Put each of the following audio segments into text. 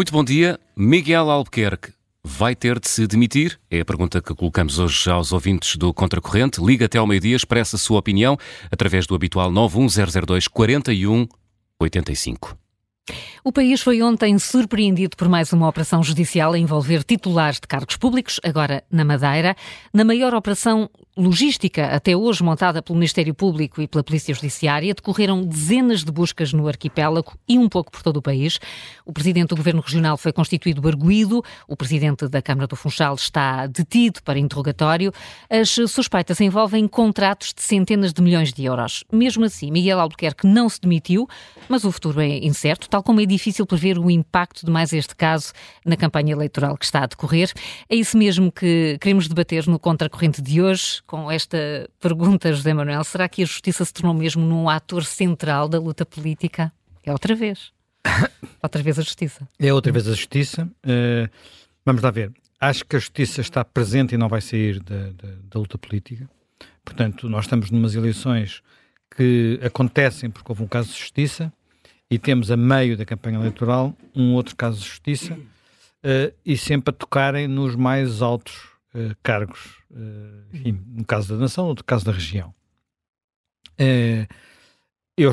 Muito bom dia. Miguel Albuquerque vai ter de se demitir? É a pergunta que colocamos hoje aos ouvintes do Contracorrente. Liga até ao meio-dia, expressa a sua opinião através do habitual 91002 4185. O país foi ontem surpreendido por mais uma operação judicial a envolver titulares de cargos públicos, agora na Madeira. Na maior operação logística até hoje montada pelo Ministério Público e pela Polícia Judiciária, decorreram dezenas de buscas no arquipélago e um pouco por todo o país. O presidente do Governo Regional foi constituído arguído, o presidente da Câmara do Funchal está detido para interrogatório. As suspeitas envolvem contratos de centenas de milhões de euros. Mesmo assim, Miguel Albuquerque não se demitiu, mas o futuro é incerto, tal como é difícil prever o impacto de mais este caso na campanha eleitoral que está a decorrer. É isso mesmo que queremos debater no Contracorrente de hoje com esta pergunta, José Manuel. Será que a justiça se tornou mesmo num ator central da luta política? É outra vez. outra vez a justiça. É outra vez a justiça. Uh, vamos lá ver. Acho que a justiça está presente e não vai sair da, da, da luta política. Portanto, nós estamos numas eleições que acontecem porque houve um caso de justiça e temos a meio da campanha eleitoral um outro caso de justiça uh, e sempre a tocarem nos mais altos uh, cargos, enfim, no caso da nação, no caso da região. Uh, eu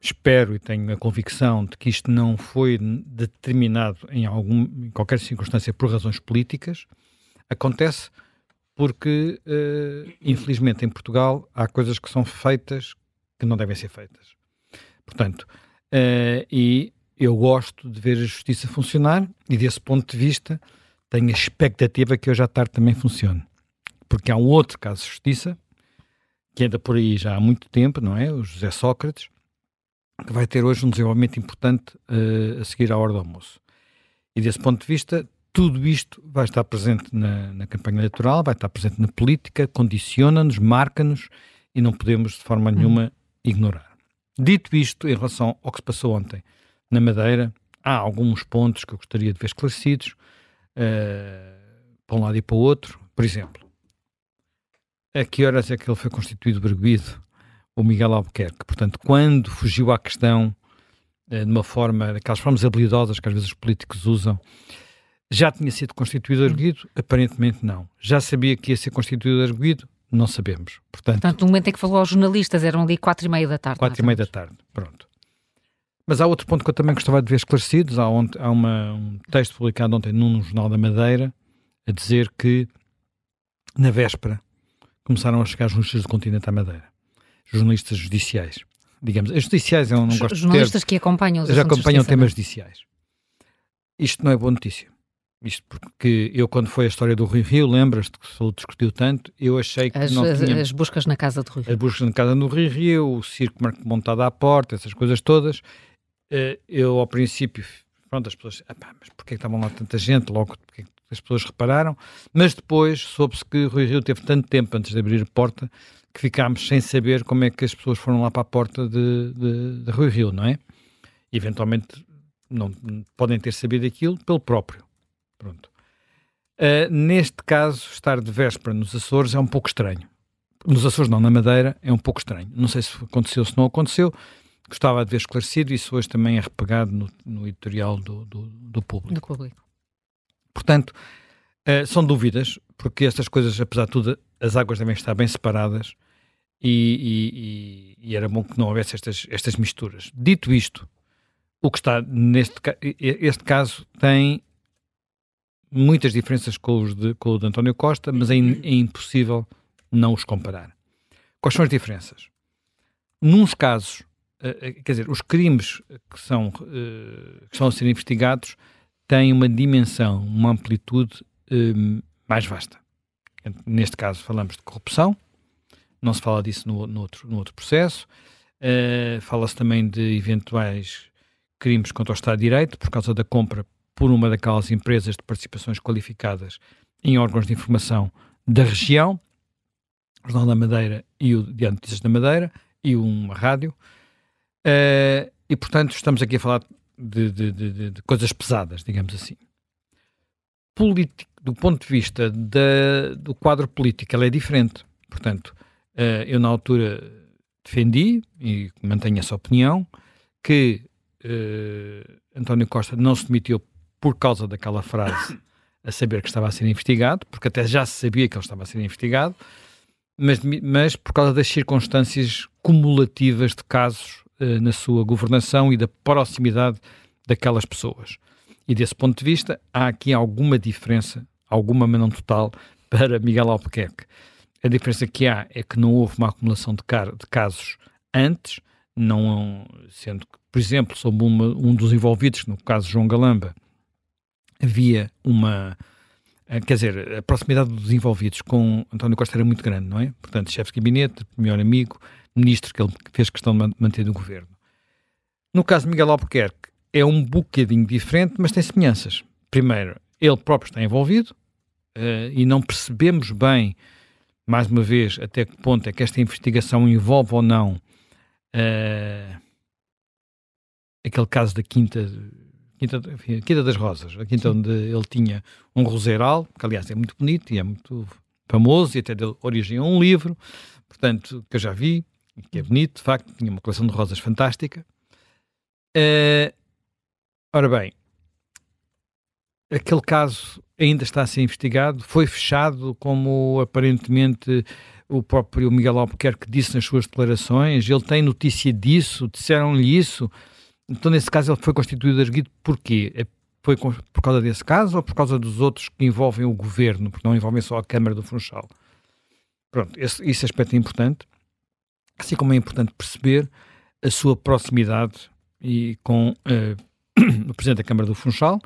espero e tenho a convicção de que isto não foi determinado em, algum, em qualquer circunstância por razões políticas. Acontece porque, infelizmente, em Portugal há coisas que são feitas que não devem ser feitas. Portanto, e eu gosto de ver a justiça funcionar e, desse ponto de vista, tenho a expectativa que hoje à tarde também funcione. Porque há um outro caso de justiça, que anda por aí já há muito tempo, não é? O José Sócrates, que vai ter hoje um desenvolvimento importante uh, a seguir à hora do almoço. E desse ponto de vista, tudo isto vai estar presente na, na campanha eleitoral, vai estar presente na política, condiciona-nos, marca-nos e não podemos de forma hum. nenhuma hum. ignorar. Dito isto, em relação ao que se passou ontem na Madeira, há alguns pontos que eu gostaria de ver esclarecidos uh, para um lado e para o outro. Por exemplo, a que horas é que ele foi constituído barbuído? O Miguel Albuquerque. Portanto, quando fugiu à questão uh, de uma forma, daquelas formas habilidosas que às vezes os políticos usam, já tinha sido constituído arguido? Aparentemente não. Já sabia que ia ser constituído arguido? Não sabemos. Portanto, Portanto, no momento em que falou aos jornalistas, eram ali quatro e meia da tarde. Quatro e meia da tarde, pronto. Mas há outro ponto que eu também gostava de ver esclarecidos. Há, há uma, um texto publicado ontem num jornal da Madeira a dizer que na véspera começaram a chegar jornalistas do continente à Madeira. Jornalistas judiciais. Digamos, as judiciais eu não gosto Jornalistas que acompanham os já acompanham temas judiciais. Isto não é boa notícia. Isto porque eu, quando foi a história do Rio Rio, lembras-te que se discutiu tanto, eu achei que as, não tinha... As buscas na casa do Rio Rio. As buscas na casa do Rio Rio, o circo montado à porta, essas coisas todas. Eh, eu ao princípio, pronto, as pessoas, mas porquê estavam lá tanta gente? Logo, porque as pessoas repararam, mas depois soube-se que Rui Rio teve tanto tempo antes de abrir a porta que ficámos sem saber como é que as pessoas foram lá para a porta de, de, de Rui Rio, não é? Eventualmente não podem ter sabido aquilo pelo próprio. Pronto. Uh, neste caso, estar de véspera nos Açores é um pouco estranho. Nos Açores não, na Madeira é um pouco estranho. Não sei se aconteceu, se não aconteceu, gostava de ver esclarecido, isso hoje também é repegado no, no editorial do, do, do, público. Do público. Portanto, uh, são dúvidas, porque estas coisas, apesar de tudo, as águas devem estar bem separadas e, e, e, era bom que não houvesse estas, estas misturas. Dito isto, o que está neste este caso tem muitas diferenças com, os de, com o de António Costa, mas é, in, é impossível não os comparar. Quais são as diferenças? Nuns casos, uh, quer dizer, os crimes que são, que estão a ser investigados têm uma dimensão, uma amplitude uh, mais vasta. Neste caso falamos de corrupção, não se fala disso no, no outro, no outro processo, fala-se também de eventuais crimes contra o Estado de Direito por causa da compra por uma daquelas empresas de participações qualificadas em órgãos de informação da região, o Jornal da Madeira e o Diário Notícias da Madeira, e uma rádio, Uh, e, portanto, estamos aqui a falar de, de, de, de coisas pesadas, digamos assim. Político, do ponto de vista da, do quadro político, ela é diferente. Portanto, uh, eu na altura defendi, e mantenho essa opinião, que uh, António Costa não se demitiu por causa daquela frase, a saber que estava a ser investigado, porque até já se sabia que ele estava a ser investigado, mas, mas por causa das circunstâncias cumulativas de casos na sua governação e da proximidade daquelas pessoas. E desse ponto de vista, há aqui alguma diferença, alguma, mas não total, para Miguel Albuquerque. A diferença que há é que não houve uma acumulação de, de casos antes, não sendo que, por exemplo, sob uma, um dos envolvidos, no caso João Galamba, havia uma. Eh, quer dizer, a proximidade dos envolvidos com António Costa era muito grande, não é? Portanto, chefe de gabinete, melhor amigo, ministro que ele fez questão de manter no governo. No caso de Miguel Albuquerque, é um bocadinho diferente, mas tem semelhanças. Primeiro, ele próprio está envolvido uh, e não percebemos bem, mais uma vez, até que ponto é que esta investigação envolve ou não uh, aquele caso da Quinta, Quinta, enfim, Quinta das Rosas, a quinta Sim. onde ele tinha um roseiral, que aliás é muito bonito e é muito famoso e até deu origem a um livro, portanto, que eu já vi, que é bonito, de facto, tinha uma coleção de rosas fantástica. Uh, ora bem, aquele caso ainda está a ser investigado, foi fechado como aparentemente o próprio Miguel Albuquerque disse nas suas declarações, ele tem notícia disso, disseram-lhe isso. Então, nesse caso, ele foi constituído arguido porquê? É, foi por causa desse caso ou por causa dos outros que envolvem o governo, porque não envolvem só a Câmara do Funchal? Pronto, esse, esse aspecto é importante, assim como é importante perceber a sua proximidade e com uh, o Presidente da Câmara do Funchal,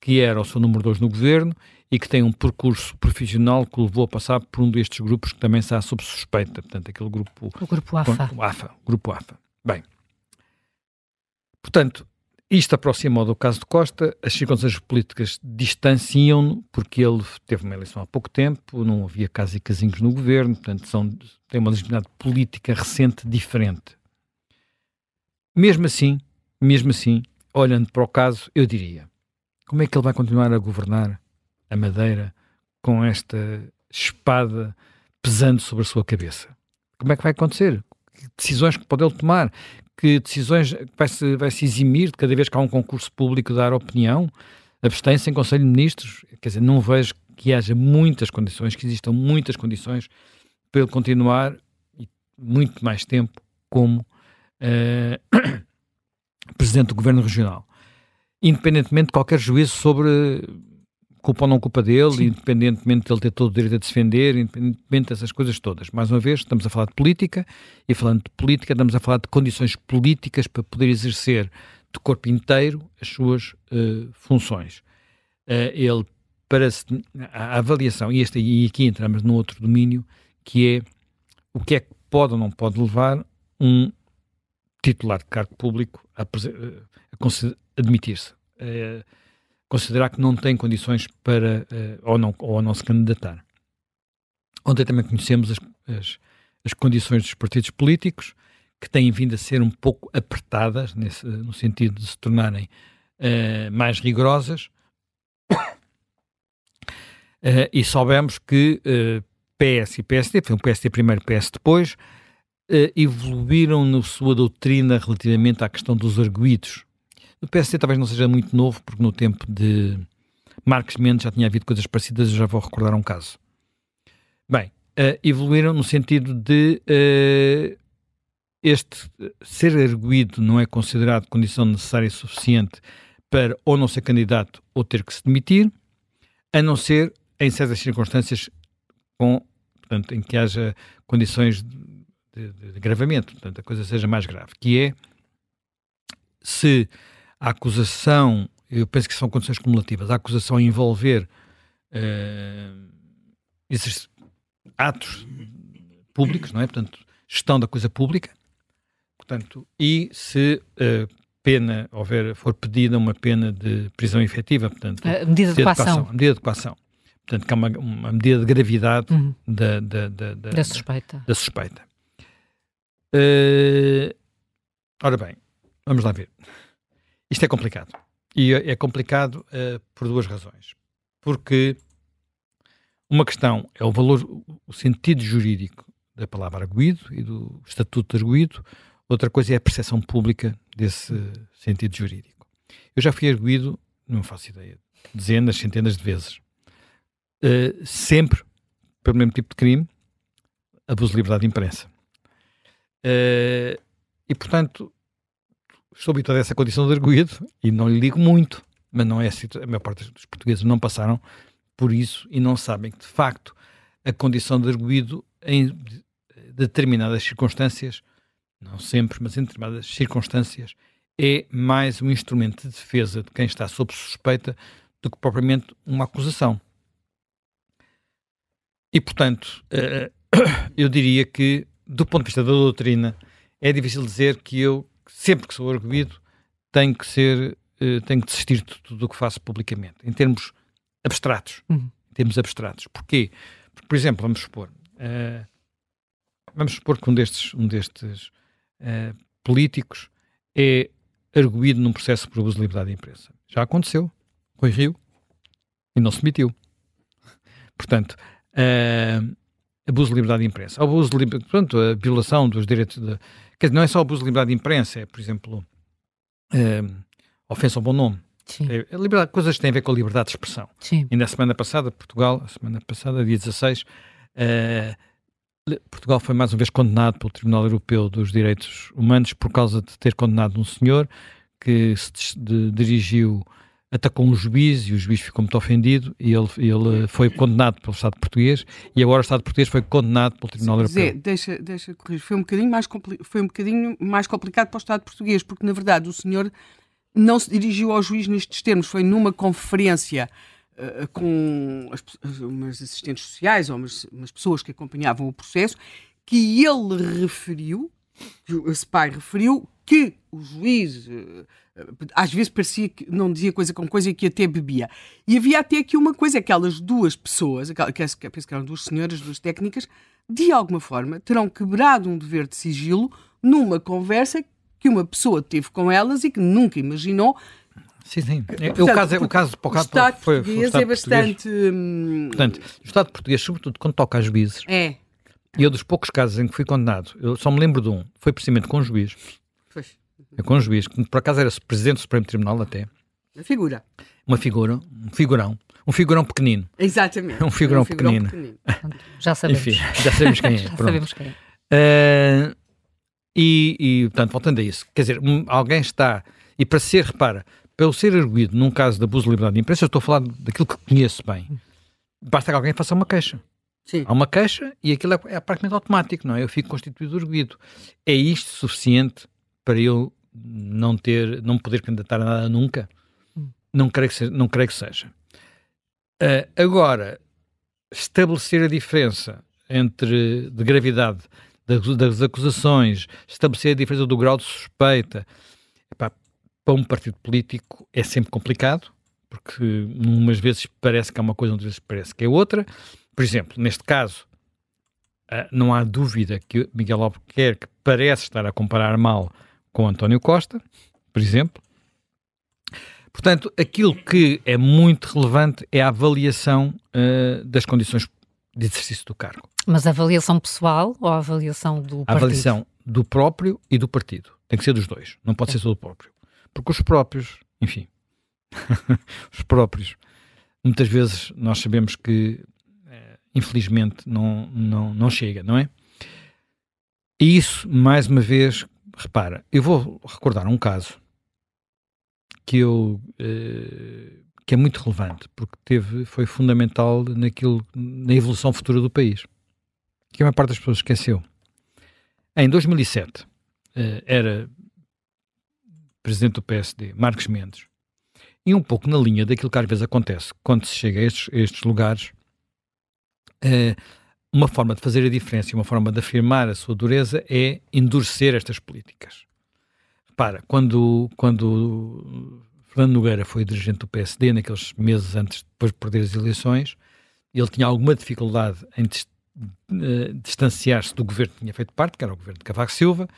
que era o seu número 2 no governo e que tem um percurso profissional que o levou a passar por um destes grupos que também está sob suspeita, portanto, aquele grupo... O grupo AFA. O AFA, grupo AFA. Bem, portanto, isto aproxima do caso de Costa, as circunstâncias políticas distanciam-no, porque ele teve uma eleição há pouco tempo, não havia casos e casinhos no governo, portanto, são, tem uma legitimidade política recente diferente. Mesmo assim, mesmo assim, olhando para o caso, eu diria, como é que ele vai continuar a governar a Madeira com esta espada pesando sobre a sua cabeça? Como é que vai acontecer? Decisões que pode ele tomar? Que decisões vai-se vai -se eximir de cada vez que há um concurso público dar opinião? Abstém-se em Conselho de Ministros? Quer dizer, não vejo que haja muitas condições, que existam muitas condições para ele continuar muito mais tempo como uh, Presidente do Governo Regional. Independentemente de qualquer juízo sobre culpa ou não culpa dele, Sim. independentemente de ele ter todo o direito a defender, independentemente dessas coisas todas. Mais uma vez, estamos a falar de política, e falando de política, estamos a falar de condições políticas para poder exercer de corpo inteiro as suas uh, funções. Uh, ele, para se, a avaliação, e, este, e aqui entramos num outro domínio, que é o que é que pode ou não pode levar um titular de cargo público a, a, a admitir-se. Uh, considerar que não tem condições para uh, ou, não, ou não se candidatar. Ontem também conhecemos as, as, as, condições dos partidos políticos, que têm vindo a ser um pouco apertadas, nesse, no sentido de se tornarem uh, mais rigorosas, uh, e soubemos que PS e PSD, foi um PSD primeiro, PS depois, evoluíram na sua doutrina relativamente à questão dos arguídos o PSD talvez não seja muito novo, porque no tempo de Marcos Mendes já tinha havido coisas parecidas, eu já vou recordar um caso. Bem, uh, evoluíram no sentido de uh, este ser arguído não é considerado condição necessária e suficiente para ou não ser candidato ou ter que se demitir, a não ser em certas circunstâncias com, portanto, em que haja condições de, de, de agravamento, portanto, a coisa seja mais grave, que é se a acusação, eu penso que são condições cumulativas, a acusação envolver uh, esses atos públicos, não é? Portanto, gestão da coisa pública, portanto, e se uh, pena houver, for pedida uma pena de prisão efetiva, portanto, a medida de coação. medida de coação. Portanto, que é uma, uma medida de gravidade uhum. da, da, da, da, da, suspeita. Da suspeita. Uh, ora bem, vamos lá ver. Isto é complicado. E é, é complicado uh, por duas razões. Porque uma questão é o valor, o sentido jurídico da palavra arguído e do estatuto de arguído, outra coisa é a percepção pública desse sentido jurídico. Eu já fui arguído, não faço ideia, dezenas, centenas de vezes. Uh, sempre pelo mesmo tipo de crime, abuso de liberdade de imprensa. Uh, e, portanto, estou habituado a essa condição de arguído e não lhe ligo muito, mas não é assim. A maior parte dos portugueses não passaram por isso e não sabem que, de facto, a condição de arguído em determinadas circunstâncias, não sempre, mas em determinadas circunstâncias, é mais um instrumento de defesa de quem está sob suspeita do que propriamente uma acusação. E, portanto, eh, eu diria que, do ponto de vista da doutrina, é difícil dizer que eu, sempre que sou arguído, tenho que ser, eh, tenho que desistir de tudo o que faço publicamente, em termos abstratos. Uhum. Em termos abstratos. Porquê? Porque, por exemplo, vamos supor, uh, vamos supor que um destes, um destes uh, políticos é arguído num processo por abuso de liberdade de imprensa. Já aconteceu. Rui Rio. E não se demitiu. Portanto, uh, abuso de liberdade de imprensa. Abuso de portanto, a violação dos direitos de. Quer dizer, não é só abuso de liberdade de imprensa, é, por exemplo, uh, ofensa ao bom nome. Sim. É, liberdade, coisas que têm a ver com a liberdade de expressão. Sim. Ainda a semana passada, Portugal, a semana passada, dia 16, uh, eh, Portugal foi mais uma vez condenado pelo Tribunal Europeu dos Direitos Humanos por causa de ter condenado um senhor que se de, dirigiu atacou um juiz e o juiz ficou muito ofendido e ele, ele foi condenado pelo Estado português e agora o Estado português foi condenado pelo Tribunal Europeu. Zé, deixa, deixa corrigir. Foi um, bocadinho mais foi um bocadinho mais complicado para o Estado português, porque na verdade o senhor não se dirigiu ao juiz nestes termos, foi numa conferência uh, com as, umas assistentes sociais ou umas, umas pessoas que acompanhavam o processo que ele referiu, que esse pai referiu, que o juiz uh, às vezes parecia que não dizia coisa com coisa e que até bebia. E havia até aqui uma coisa, aquelas duas pessoas, que penso que eram duas senhoras, duas técnicas, de alguma forma terão quebrado um dever de sigilo numa conversa que uma pessoa teve com elas e que nunca imaginou Sim, sim. Portanto, o caso, é, o caso o Estado foi, português foi o Estado é bastante. Hum, Portanto, o Estado português, sobretudo quando toca a juízes, é. e eu dos poucos casos em que fui condenado, eu só me lembro de um, foi precisamente com um juiz. Pois. É com um juiz, que por acaso era presidente do Supremo Tribunal até. Uma figura. Uma figura, um figurão. Um figurão pequenino. Exatamente. Um figurão, um figurão pequenino. pequenino. Já sabemos. Enfim, já sabemos quem é. já sabemos quem é. Uh, e, e, portanto, voltando a isso, quer dizer, alguém está, e para ser, repara, pelo ser arguído num caso de abuso de liberdade de imprensa, eu estou a falar daquilo que conheço bem. Basta que alguém faça uma queixa. Sim. Há uma queixa e aquilo é, é praticamente automático, não é? Eu fico constituído arguído. É isto suficiente para eu não ter, não poder candidatar a nada nunca? Não creio que seja. Não creio que seja. Uh, agora, estabelecer a diferença entre de gravidade das, acusações, estabelecer a diferença do grau de suspeita, epá, para um partido político é sempre complicado, porque umas vezes parece que é uma coisa, outras vezes parece que é outra. Por exemplo, neste caso, uh, não há dúvida que Miguel Albuquerque parece estar a comparar mal com António Costa, por exemplo. Portanto, aquilo que é muito relevante é a avaliação uh, das condições de exercício do cargo. Mas a avaliação pessoal ou a avaliação do a partido? A avaliação do próprio e do partido. Tem que ser dos dois. Não pode é. ser só do próprio. Porque os próprios, enfim, os próprios, muitas vezes nós sabemos que, eh, infelizmente, não, não, não chega, não é? E isso, mais uma vez, repara, eu vou recordar um caso que eu uh, que é muito relevante porque teve foi fundamental naquilo na evolução futura do país que a maior parte das pessoas esqueceu. Em 2007 uh, eh, era presidente do PSD Marcos Mendes e um pouco na linha daquilo que às vezes acontece quando se chega a estes, a estes lugares uh, uma forma de fazer a diferença e uma forma de afirmar a sua dureza é endurecer estas políticas. Para, quando, quando Fernando Nogueira foi dirigente do PSD, naqueles meses antes, depois de perder as eleições, ele tinha alguma dificuldade em uh, distanciar-se do governo que tinha feito parte, que era o governo de Cavaco Silva,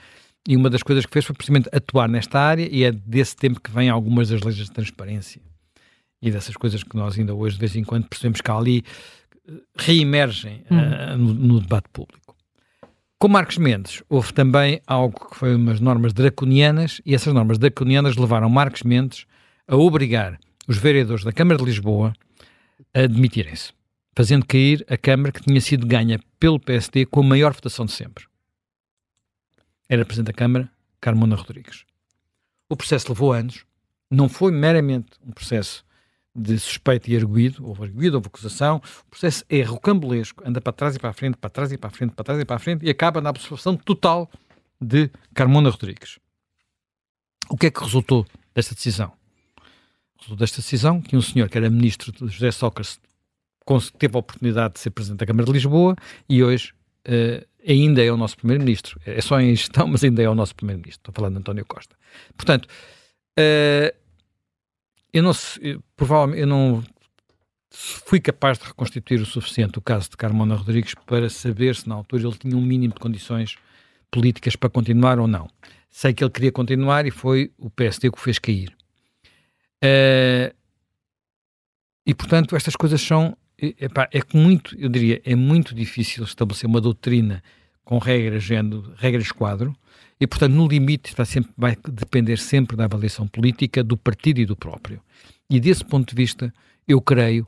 e uma das coisas que fez foi precisamente atuar nesta área, e é desse tempo que vêm algumas das leis de transparência e dessas coisas que nós ainda hoje, de vez em quando, percebemos que há ali reemergem uh, no, no, debate público. Com Marcos Mendes, houve também algo que foi umas normas draconianas, e essas normas draconianas levaram Marcos Mendes a obrigar os vereadores da Câmara de Lisboa a admitirem-se, fazendo cair a Câmara que tinha sido ganha pelo PSD com a maior votação de sempre. Era Presidente da Câmara, Carmona Rodrigues. O processo levou anos, não foi meramente um processo de suspeito e arguído, houve arguído, houve acusação, o processo é rocambolesco, anda para trás e para a frente, para trás e para a frente, para trás e para a frente, e acaba na absolução total de Carmona Rodrigues. O que é que resultou desta decisão? Resultou desta decisão que um senhor que era ministro José Sócrates teve a oportunidade de ser presidente da Câmara de Lisboa e hoje uh, ainda é o nosso primeiro-ministro. É só em gestão, mas ainda é o nosso primeiro-ministro. Estou falando de António Costa. Portanto, uh, eu não, eu, provavelmente, eu não fui capaz de reconstituir o suficiente o caso de Carmona Rodrigues para saber se na altura ele tinha um mínimo de condições políticas para continuar ou não. Sei que ele queria continuar e foi o PSD que o fez cair. Uh, e portanto, estas coisas são. Epá, é muito, eu diria, é muito difícil estabelecer uma doutrina com regras, regras quadro, e portanto, no limite, vai, sempre, vai depender sempre da avaliação política do partido e do próprio. E desse ponto de vista, eu creio,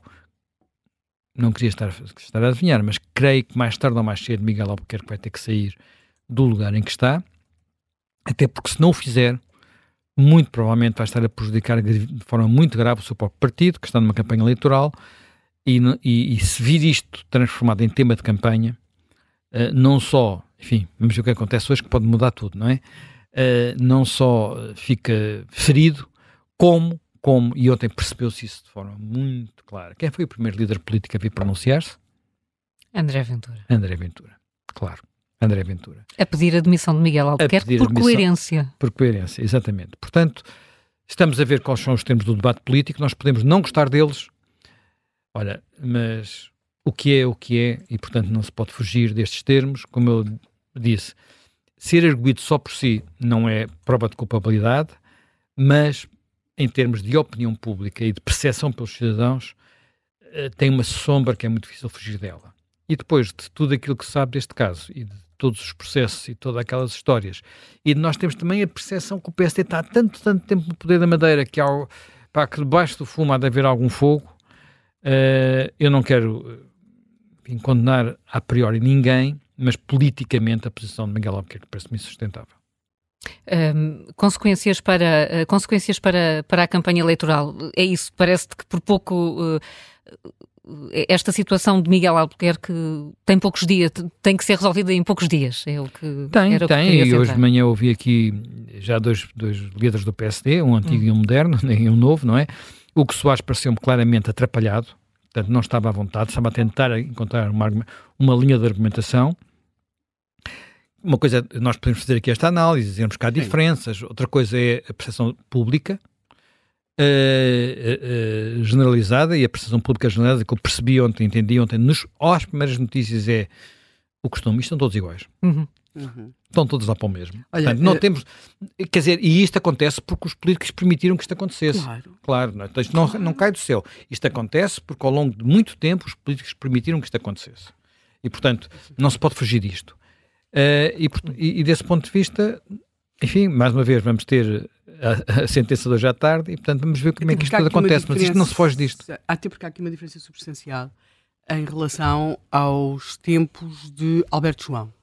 não queria estar, estar a adivinhar, mas creio que mais tarde ou mais cedo Miguel Albuquerque vai ter que sair do lugar em que está, até porque se não o fizer, muito provavelmente vai estar a prejudicar de forma muito grave o seu próprio partido, que está numa campanha eleitoral, e, e, e se vir isto transformado em tema de campanha, uh, não só, enfim, vamos ver o que acontece hoje, que pode mudar tudo, não é? Uh, não só fica ferido, como, como, e ontem percebeu-se isso de forma muito clara. Quem foi o primeiro líder político a vir pronunciar-se? André Ventura. André Ventura, claro. André Ventura. A pedir a demissão de Miguel Albuquerque por coerência. Por coerência, exatamente. Portanto, estamos a ver quais são os termos do debate político, nós podemos não gostar deles, olha, mas o que é o que é, e portanto não se pode fugir destes termos, como eu disse, ser arguído só por si não é prova de culpabilidade, mas em termos de opinião pública e de percepção pelos cidadãos, eh, tem uma sombra que é muito difícil fugir dela. E depois de tudo aquilo que se sabe deste caso e de todos os processos e todas aquelas histórias. E nós temos também a percepção que o PSD está há tanto, tanto tempo no poder da Madeira que, ao, pá, que debaixo do fumo há de haver algum fogo. Uh, eu não quero enfim, condenar a priori ninguém, mas politicamente a posição de Miguel Albuquerque parece-me insustentável. Um, consequências para, uh, consequências para, para a campanha eleitoral. É isso, parece-te que por pouco uh, esta situação de Miguel Albuquerque tem poucos dias, tem que ser resolvida em poucos dias. É o que tem, era tem. Que e hoje de manhã ouvi aqui já dois, dois líderes do PSD, um antigo hum. e um moderno, e um novo, não é? O que Soares pareceu-me claramente atrapalhado, portanto não estava à vontade, estava a tentar encontrar uma, uma linha de argumentação. Uma coisa, nós podemos fazer aqui esta análise, dizermos que há diferenças, outra coisa é a percepção pública, uh, uh, generalizada e a percepção pública generalizada que eu percebi ontem, entendi ontem, nos, às primeiras notícias é o costume, isto estão todos iguais. Uhum. Uhum. Estão todos lá para o mesmo. Olha, Portanto, não temos. Quer dizer, e isto acontece porque os políticos permitiram que isto acontecesse. Claro. Claro, não, é? então, isto não, não cai do céu. Isto acontece porque ao longo de muito tempo os políticos permitiram que isto acontecesse. E, portanto, não se pode fugir disto. Uh, e, e, desse ponto de vista, enfim, mais uma vez, vamos ter a, a, sentença de hoje à tarde e, portanto, vamos ver como é que isto tudo acontece. Mas isto não se foge disto. Até porque há aqui uma diferença substancial em relação aos tempos de Alberto João.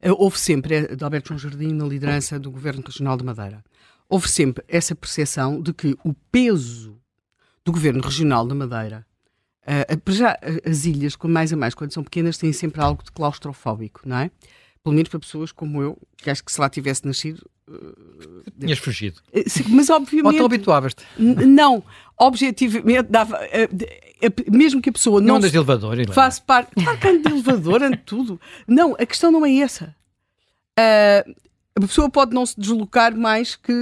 Eh, houve sempre, eh, de Alberto João Jardim, na liderança do Governo Regional de Madeira, houve sempre essa percepção de que o peso do Governo Regional de Madeira, já as ilhas, com mais a mais, quando são pequenas, têm sempre algo de claustrofóbico, não é? Pelo menos para pessoas como eu, que acho que se lá tivesse nascido, Tinhas fugido. Eh, mas obviamente. Ou te habituavas-te? Não, objetivamente dava. Eh, mesmo que a pessoa não. Não andas de elevador, Faço parte. Claro que ando de elevador, ando tudo. Não, a questão não é essa. Uh, a pessoa pode não se deslocar mais que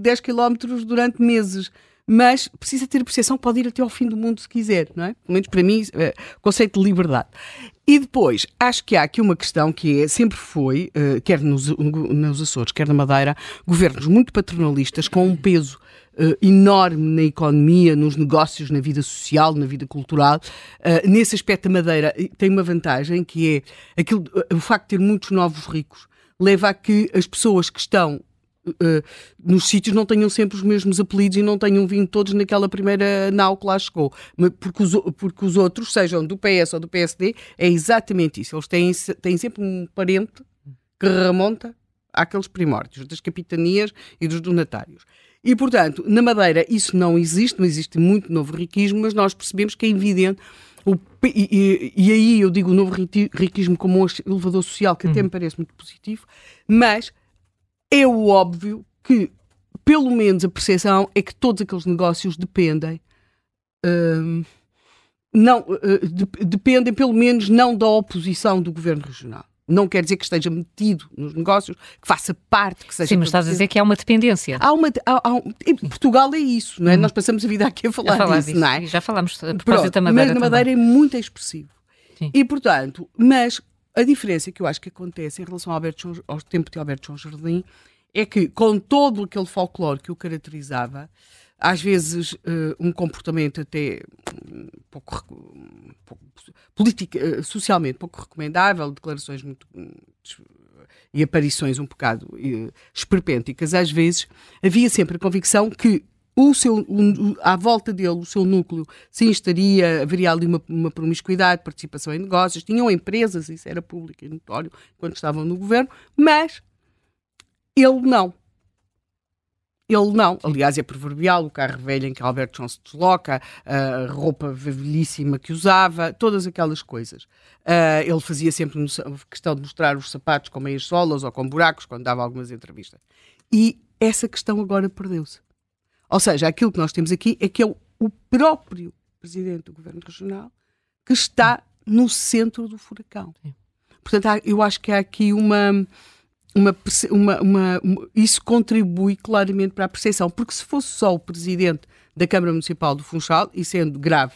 10 km durante meses mas precisa ter a percepção que pode ir até ao fim do mundo se quiser, não é? Pelo menos para mim, é, conceito de liberdade. E depois, acho que há aqui uma questão que é, sempre foi, uh, quer nos, nos Açores, quer na Madeira, governos muito paternalistas com um peso Uh, enorme na economia, nos negócios, na vida social, na vida cultural. Uh, nesse aspecto, a Madeira tem uma vantagem que é aquilo, o facto de ter muitos novos ricos leva a que as pessoas que estão uh, nos sítios não tenham sempre os mesmos apelidos e não tenham vindo todos naquela primeira nau que lá chegou. Porque os, porque os outros, sejam do PS ou do PSD, é exatamente isso. Eles têm, têm sempre um parente que remonta àqueles primórdios, das capitanias e dos donatários. E, portanto, na Madeira isso não existe, não existe muito novo riquismo, mas nós percebemos que é evidente o, e, e, aí eu digo o novo riquismo como um elevador social, que até uhum. me parece muito positivo, mas é o óbvio que, pelo menos, a percepção é que todos aqueles negócios dependem. Hum, não, uh, de, dependem, pelo menos, não da oposição do governo regional. Não quer dizer que esteja metido nos negócios, que faça parte, que seja. Sim, mas estás a dizer que há uma dependência. Há uma. Há, há, em Portugal é isso, não é? Hum. Nós passamos a vida aqui a falar, a falar disso, disso, não é? Já falámos a propósito da Madeira. Mas na Madeira também. é muito expressivo. Sim. E, portanto, mas a diferença que eu acho que acontece em relação ao, Alberto, ao tempo de Alberto João Jardim é que, com todo aquele folclore que o caracterizava, às vezes uh, um comportamento até um pouco, um pouco politica, uh, socialmente pouco recomendável, declarações muito e aparições um bocado uh, esperpênticas, às vezes havia sempre a convicção que o seu, um, à volta dele, o seu núcleo, sim, estaria, haveria ali uma, uma promiscuidade, participação em negócios, tinham empresas, isso era público e notório, quando estavam no governo, mas ele não. Ele não. Aliás, é proverbial o carro velho em que Alberto João se desloca, a roupa velhíssima que usava, todas aquelas coisas. Uh, ele fazia sempre questão de mostrar os sapatos com meias solas ou com buracos quando dava algumas entrevistas. E essa questão agora perdeu-se. Ou seja, aquilo que nós temos aqui é que é o, o próprio presidente do governo regional que está no centro do furacão. Sim. Portanto, há, eu acho que há aqui uma, uma, uma, uma, isso contribui claramente para a percepção, porque se fosse só o presidente da Câmara Municipal do Funchal, e sendo grave,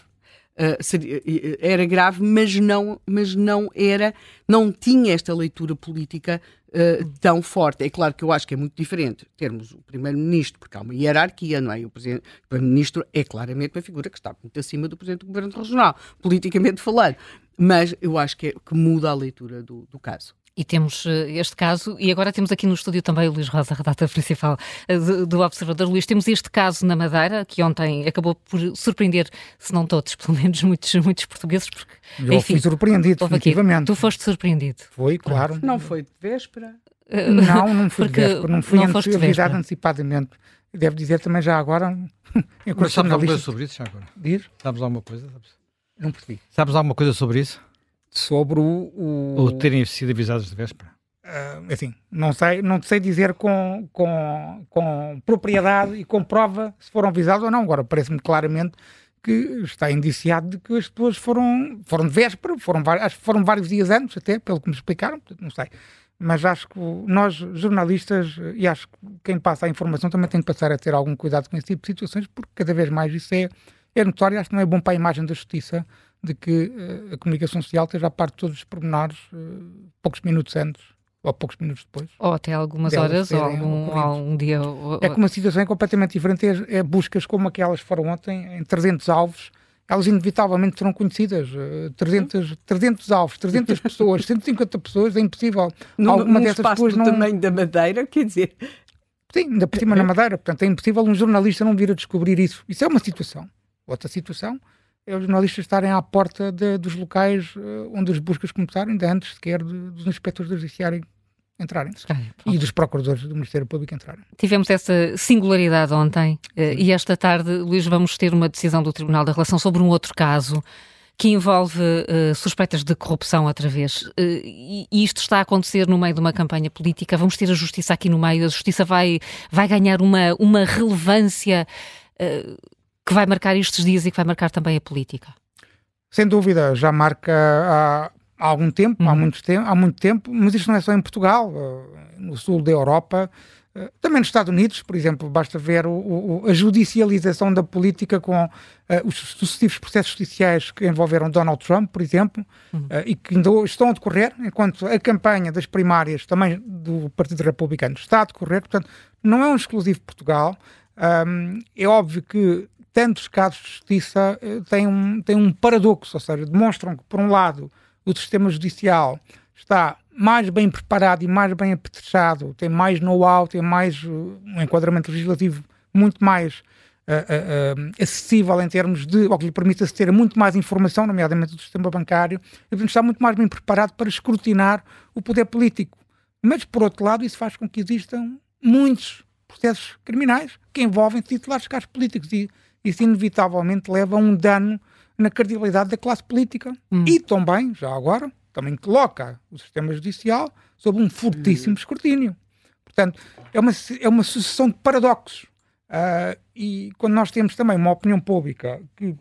uh, seria, era grave, mas não, mas não era, não tinha esta leitura política uh, tão forte. É claro que eu acho que é muito diferente termos o Primeiro-Ministro, porque há uma hierarquia, não é? O Primeiro-Ministro é claramente uma figura que está muito acima do Presidente do Governo Regional, politicamente falando. Mas eu acho que, é, que muda a leitura do, do caso. E temos eh, este caso, e agora temos aqui no estúdio também o Luís Rosa, a redata principal eh, do, do, Observador. Luís, temos este caso na Madeira, que ontem acabou por surpreender, se não todos, pelo menos muitos, muitos portugueses. Porque, Eu enfim, fui surpreendido, definitivamente. Tu foste surpreendido. Foi, claro. Não foi de véspera? Uh, não, não fui porque de véspera. Não fui não avisado antecipadamente. Devo dizer também já agora. Mas sabes alguma coisa sobre isso já agora? Diz? Sabes alguma coisa? Não percebi. Sabes alguma coisa sobre isso? Sobre o, o... Ou terem sido avisados de véspera? Uh, assim, não sei, não sei dizer com, com, com propriedade e com prova se foram avisados ou não. Agora, parece-me claramente que está indiciado de que as pessoas foram, foram de véspera, foram, acho que foram vários dias antes, até, pelo que me explicaram, não sei. Mas acho que nós, jornalistas, e acho que quem passa a informação também tem que passar a ter algum cuidado com esse tipo de situações, porque cada vez mais isso é, é notório, acho que não é bom para a imagem da justiça de que uh, a comunicação social esteja a parte de todos os pormenores uh, poucos minutos antes ou poucos minutos depois. Ou até algumas horas ou algum, algum dia. Ou... É que uma situação é completamente diferente. É, é, buscas como aquelas foram ontem, em 300 alvos, elas inevitavelmente serão conhecidas. 300, 300 alvos, 300 pessoas, 150 pessoas, é impossível. Num, Alguma num dessas pessoas do não... tamanho da Madeira, quer dizer... Sim, ainda por cima na Madeira. Portanto, é impossível um jornalista não vir a descobrir isso. Isso é uma situação. Outra situação é os jornalistas estarem à porta de, dos locais uh, onde as buscas começaram, ainda antes sequer de, dos inspectores do judiciário entrarem e dos procuradores do Ministério Público entrarem. Tivemos essa singularidade ontem uh, e esta tarde, Luís, vamos ter uma decisão do Tribunal da Relação sobre um outro caso que envolve uh, suspeitas de corrupção outra vez. Uh, e, e, isto está a acontecer no meio de uma campanha política. Vamos ter a justiça aqui no meio. A justiça vai, vai ganhar uma, uma relevância uh, que vai marcar estes dias e que vai marcar também a política? Sem dúvida, já marca há, há algum tempo, uhum. há, muito tempo, há muito tempo, mas isto não é só em Portugal, eh, no sul da Europa, eh, também nos Estados Unidos, por exemplo, basta ver o, o, a judicialização da política com uh, os sucessivos processos judiciais que envolveram Donald Trump, por exemplo, uhum. uh, e que ainda estão a decorrer, enquanto a campanha das primárias também do Partido Republicano está a decorrer, portanto, não é um exclusivo Portugal. Um, é óbvio que tantos casos de justiça eh, têm um, têm um paradoxo, ou seja, demonstram que, por um lado, o sistema judicial está mais bem preparado e mais bem apetrechado, tem mais know-how, tem mais uh, um enquadramento legislativo muito mais uh, uh, acessível em termos de, ou que lhe permita ter muito mais informação, nomeadamente do sistema bancário, e portanto está muito mais bem preparado para escrutinar o poder político. Mas, por outro lado, isso faz com que existam muitos processos criminais que envolvem titulares de cargos políticos e isso inevitavelmente leva a um dano na credibilidade da classe política hum. e também, já agora, também coloca o sistema judicial sob um fortíssimo hum. escrutínio. Portanto, é uma, é uma sucessão de paradoxos. Uh, e quando nós temos também uma opinião pública que,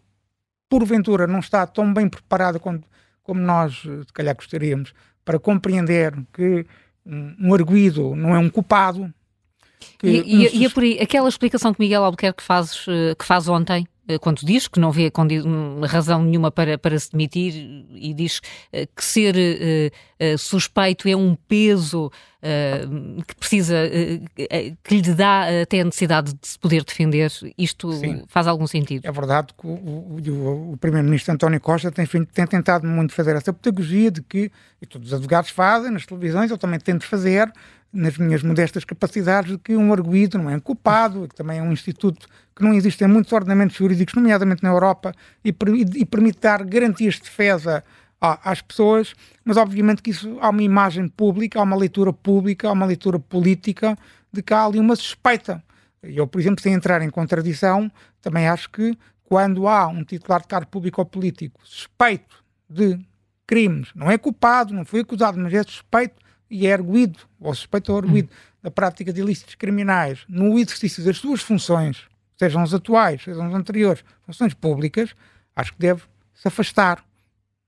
porventura, não está tão bem preparada como, como nós, se calhar, gostaríamos, para compreender que um, um arguído não é um culpado, que, e, e, e, é por aí, aquela explicação que Miguel Albuquerque faz, eh, que faz ontem, eh, quando diz que não vê hum, razão nenhuma para, para se demitir e diz eh, que ser uh, suspeito é um peso uh, que precisa, uh, que lhe dá até a necessidade de se poder defender, isto Sim. faz algum sentido? É verdade que o, o, o Primeiro-Ministro António Costa tem, tem, tentado muito fazer essa pedagogia de que, e todos os advogados fazem nas televisões, eu também tento fazer, nas minhas modestas capacidades, de que um arguído não é um culpado, que também é um instituto que não existe em muitos ordenamentos jurídicos, nomeadamente na Europa, e, e permite dar garantias de defesa às pessoas, mas obviamente que isso há uma imagem pública, há uma leitura pública, há uma leitura política de que há ali uma suspeita. Eu, por exemplo, sem entrar em contradição, também acho que quando há um titular de cargo público ou político suspeito de crimes, não é culpado, não foi acusado, mas é suspeito, e é arguído, ou suspeito ou arguído, hum. da prática de ilícitos criminais no exercício das suas funções, sejam as atuais, sejam as anteriores, funções públicas, acho que deve se afastar,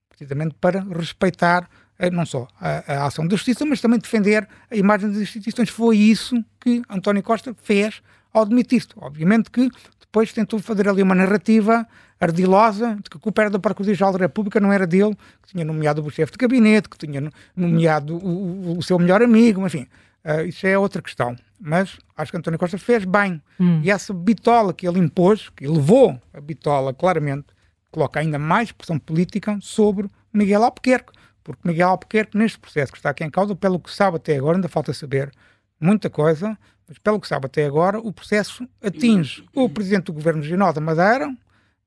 precisamente para respeitar não só a, a, ação da justiça, mas também defender a imagem das instituições. Foi isso que António Costa fez ao demitir-se. Obviamente que depois tentou fazer ali uma narrativa ardilosa de que a culpa era da Procuradoria-Geral da República, não era dele, que tinha nomeado o chefe de gabinete, que tinha nomeado o, o, seu melhor amigo, enfim, uh, isso é outra questão. Mas acho que António Costa fez bem. Hum. E essa bitola que ele impôs, que levou a bitola claramente, coloca ainda mais pressão política sobre Miguel Albuquerque, porque Miguel Albuquerque, neste processo que está aqui em causa, pelo que sabe até agora, ainda falta saber muita coisa, mas pelo que sabe até agora, o processo atinge o Presidente do Governo Regional da Madeira,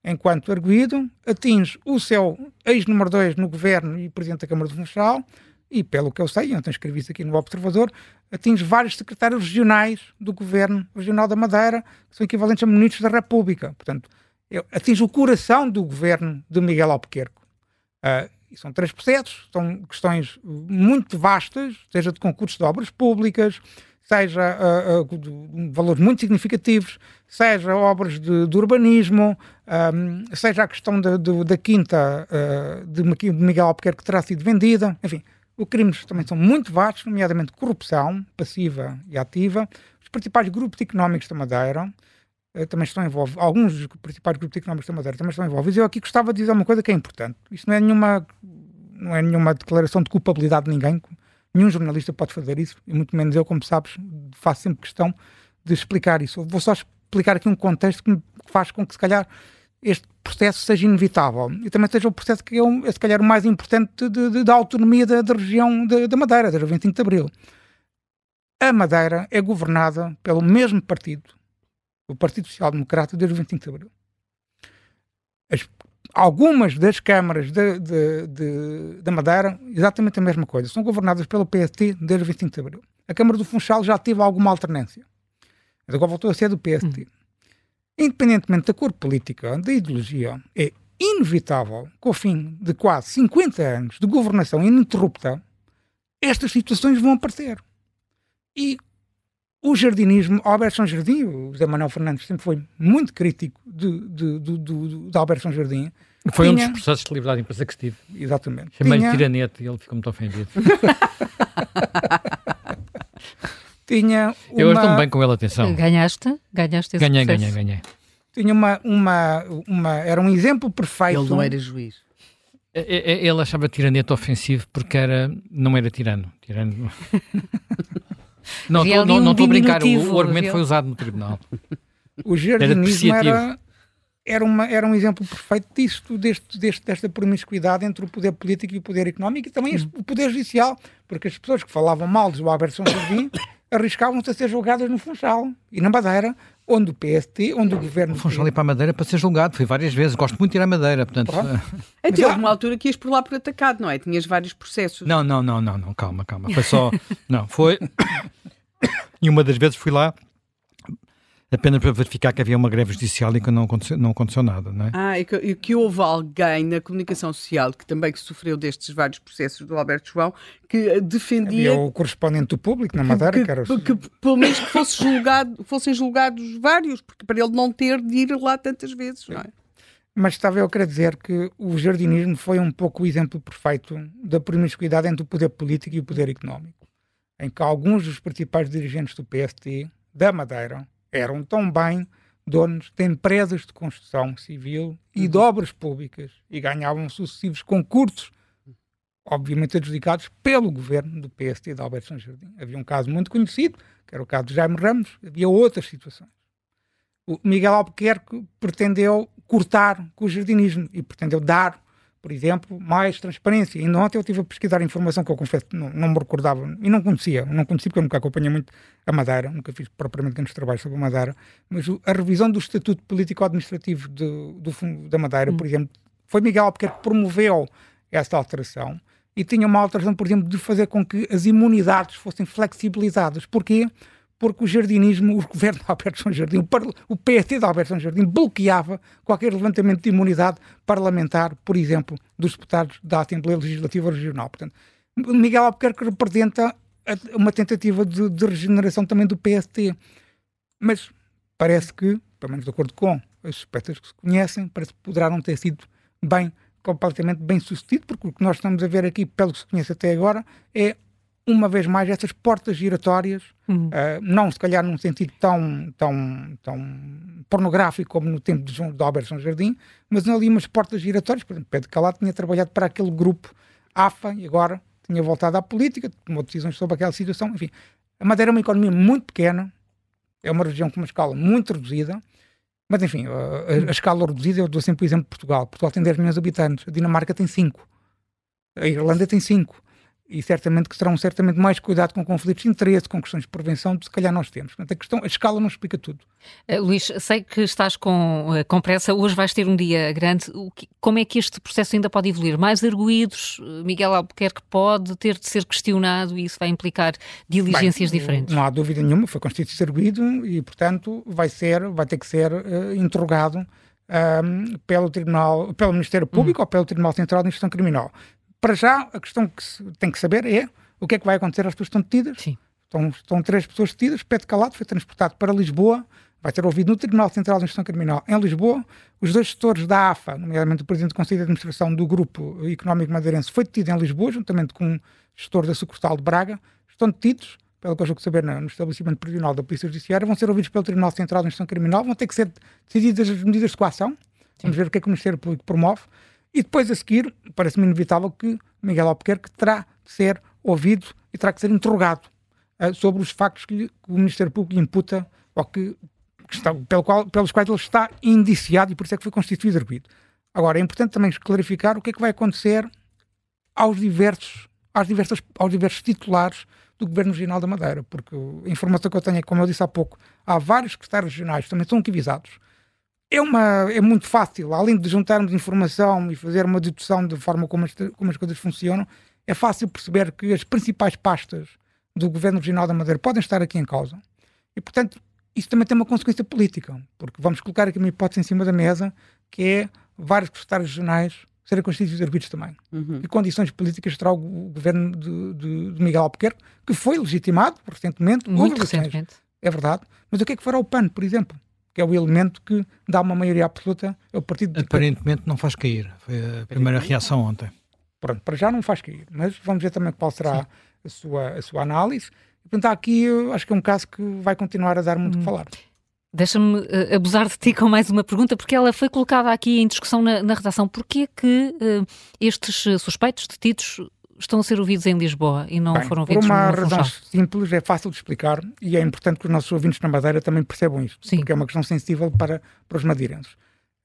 enquanto arguído, atinge o seu ex-número 2 no Governo e Presidente da Câmara do Funchal, e pelo que eu sei, ontem escrevi isso aqui no Observador, atinge vários secretários regionais do Governo Regional da Madeira, que são equivalentes a ministros da República. Portanto, atinge o coração do Governo de Miguel Albuquerque. Uh, são três processos, são questões muito vastas, seja de concursos de obras públicas, seja uh, uh, de valores muito significativos, seja obras de, de urbanismo, um, seja a questão de, da quinta uh, de Miguel Albuquerque que terá sido vendida, enfim, os crimes também são muito vastos, nomeadamente corrupção passiva e ativa. Os principais grupos económicos da Madeira também estão envolvidos, alguns dos principais grupos económicos da Madeira também estão envolvidos. Eu aqui gostava de dizer uma coisa que é importante. Isto não é nenhuma, não é nenhuma declaração de culpabilidade de ninguém, Nenhum jornalista pode fazer isso, e muito menos eu, como sabes, faço sempre questão de explicar isso. Vou só explicar aqui um contexto que faz com que, se calhar, este processo seja inevitável e também seja o processo que é, se calhar, o mais importante de, de, da autonomia da, da região da Madeira, o 25 de Abril. A Madeira é governada pelo mesmo partido, o Partido Social Democrata, desde o 25 de Abril. As algumas das câmaras de, de, de, da Madeira, exatamente a mesma coisa. São governadas pelo PST desde o 25 de Abril. A Câmara do Funchal já teve alguma alternância. Mas agora voltou a ser do PST. Hum. Independentemente da cor política, da ideologia, é inevitável que ao fim de quase 50 anos de governação ininterrupta, estas situações vão aparecer. E o jardinismo, Alberto São Jardim, o José Manuel Fernandes sempre foi muito crítico de, de, de, de, de Alberto São Jardim. Foi tinha... um dos processos de liberdade de imprensa que estive. Exatamente. Chamei-lhe tinha... tiranete e ele ficou muito ofendido. tinha uma... Eu estou bem com ele, atenção. Ganhaste? Ganhaste esse Ganhei, processo. ganhei, ganhei. Tinha uma, uma, uma... Era um exemplo perfeito. Ele não era juiz. Ele achava tiranete ofensivo porque era, não era tirano. tirano. Não, tô, não, um não estou a brincar, o, o argumento foi usado no tribunal. O jardinismo era, era, uma, era um exemplo perfeito disto, deste, deste, desta promiscuidade entre o poder político e o poder económico e também o poder judicial, porque as pessoas que falavam mal de Alberto São Jardim arriscavam-se a ser julgadas no Funchal e na Madeira, onde o PST, onde o governo. Funchal ir para a Madeira para ser julgado, foi várias vezes. Gosto muito de ir à Madeira, portanto. Então, houve uma altura que ias por lá por atacado, não é? Tinhas vários processos. Não, não, não, não, não, calma, calma. Foi só. não, foi. e uma das vezes fui lá apenas para verificar que havia uma greve judicial e que não aconteceu, não aconteceu nada, não é? Ah, e que, e que, houve alguém na comunicação social que também que sofreu destes vários processos do Alberto João que defendia... Havia o correspondente do público na Madeira, que, que, era... que, que pelo menos que fosse julgado, fossem julgados vários, porque para ele não ter de ir lá tantas vezes, não é? Mas estava eu a querer dizer que o jardinismo foi um pouco o exemplo perfeito da promiscuidade entre o poder político e o poder económico, em que alguns dos principais dirigentes do PST, da Madeira, eram tão bem donos de empresas de construção civil e de uhum. obras públicas e ganhavam sucessivos concursos, obviamente adjudicados pelo governo do PST de Alberto São Jardim. Havia um caso muito conhecido, que era o caso de Jaime Ramos, havia outras situações. O Miguel Albuquerque pretendeu cortar com o jardinismo e pretendeu dar por exemplo, mais transparência. E ontem eu estive a pesquisar informação que eu confesso não, não me recordava e não conhecia. Não conhecia porque eu nunca acompanhei muito a Madeira, nunca fiz propriamente grandes trabalhos sobre a Madeira. Mas a revisão do Estatuto Político-Administrativo do, da Madeira, hum. por exemplo, foi Miguel Albuquerque que promoveu esta alteração e tinha uma alteração, por exemplo, de fazer com que as imunidades fossem flexibilizadas. Porquê? porque o jardinismo, o governo de Alberto São Jardim, o PT de Alberto São Jardim bloqueava qualquer levantamento de imunidade parlamentar, por exemplo, dos deputados da Assembleia Legislativa Regional. Portanto, Miguel Albuquerque representa uma tentativa de, de regeneração também do PST. Mas parece que, pelo menos de acordo com as suspeitas que se conhecem, parece que poderá não ter sido bem, completamente bem sucedido, porque o que nós estamos a ver aqui, pelo que se conhece até agora, é uma vez mais, essas portas giratórias, uhum. uh, não se calhar num sentido tão, tão, tão pornográfico como no tempo de, João, de São Jardim, mas ali umas portas giratórias. Por exemplo, Pedro Calado tinha trabalhado para aquele grupo AFA e agora tinha voltado à política, tomou decisões sobre aquela situação. Enfim, a Madeira é uma economia muito pequena, é uma região com uma escala muito reduzida, mas enfim, a, a, a escala reduzida, eu dou sempre o exemplo de Portugal. Portugal tem 10 milhões de habitantes, a Dinamarca tem 5, a Irlanda tem 5 e certamente que terão certamente mais cuidado com conflitos de interesse, com questões de prevenção, do que se calhar nós temos. Portanto, a questão, a escala não explica tudo. Uh, Luís, sei que estás com, uh, com pressa, hoje vais ter um dia grande. Que, como é que este processo ainda pode evoluir? Mais arguídos? Uh, Miguel Albuquerque pode ter de ser questionado e isso vai implicar diligências Bem, diferentes? Não há dúvida nenhuma, foi constituído arguído e, portanto, vai, ser, vai ter que ser uh, interrogado um, pelo Tribunal, pelo Ministério Público hum. ou pelo Tribunal Central de Instrução Criminal para já, a questão que se tem que saber é o que é que vai acontecer às pessoas que estão detidas. Sim. Estão, estão três pessoas detidas. Pedro Calado foi transportado para Lisboa, vai ser ouvido no Tribunal Central de Instrução Criminal em Lisboa. Os dois gestores da AFA, nomeadamente o Presidente do Conselho de Administração do Grupo Económico Madeirense, foi detido em Lisboa, juntamente com o gestor da sucursal de Braga. Estão detidos, pelo que eu julgo saber, no estabelecimento prisional da Polícia Judiciária, vão ser ouvidos pelo Tribunal Central de Instrução Criminal, vão ter que ser decididas as medidas de coação. Vamos ver o que é que o Ministério Público promove. E depois a seguir, parece-me inevitável que Miguel Albuquerque terá de ser ouvido e terá que ser interrogado uh, sobre os factos que, lhe, que, o Ministério Público lhe imputa ou que, que está, pelo qual, pelos quais ele está indiciado e por isso é que foi constituído arguido. Agora, é importante também clarificar o que é que vai acontecer aos diversos, às diversas, aos diversos titulares do Governo Regional da Madeira, porque a informação que eu tenho é, como eu disse há pouco, há vários secretários regionais que também estão arquivizados, é, uma, é muito fácil, além de juntarmos informação e fazer uma dedução de forma como as, como as coisas funcionam, é fácil perceber que as principais pastas do Governo Regional da Madeira podem estar aqui em causa. E, portanto, isso também tem uma consequência política, porque vamos colocar aqui uma hipótese em cima da mesa, que é vários secretários regionais serem constituídos arbitros também. Uhum. E condições políticas terá o governo de, de, de, Miguel Albuquerque, que foi legitimado recentemente. Muito recentemente. É verdade. Mas o que é que fará o PAN, por exemplo? É o elemento que dá uma maioria absoluta ao partido. De... Aparentemente não faz cair. Foi a primeira reação ontem. Pronto, para já não faz cair, mas vamos ver também qual será a sua, a sua análise. Portanto, aqui acho que é um caso que vai continuar a dar muito hum. que falar. Deixa-me uh, abusar de ti com mais uma pergunta, porque ela foi colocada aqui em discussão na, na redação. Porquê que uh, estes suspeitos detidos estão a ser ouvidos em Lisboa e não Bem, foram ouvidos Por uma razão simples, é fácil de explicar e é importante que os nossos ouvintes na Madeira também percebam isso, Sim. porque é uma questão sensível para, para os madeirenses.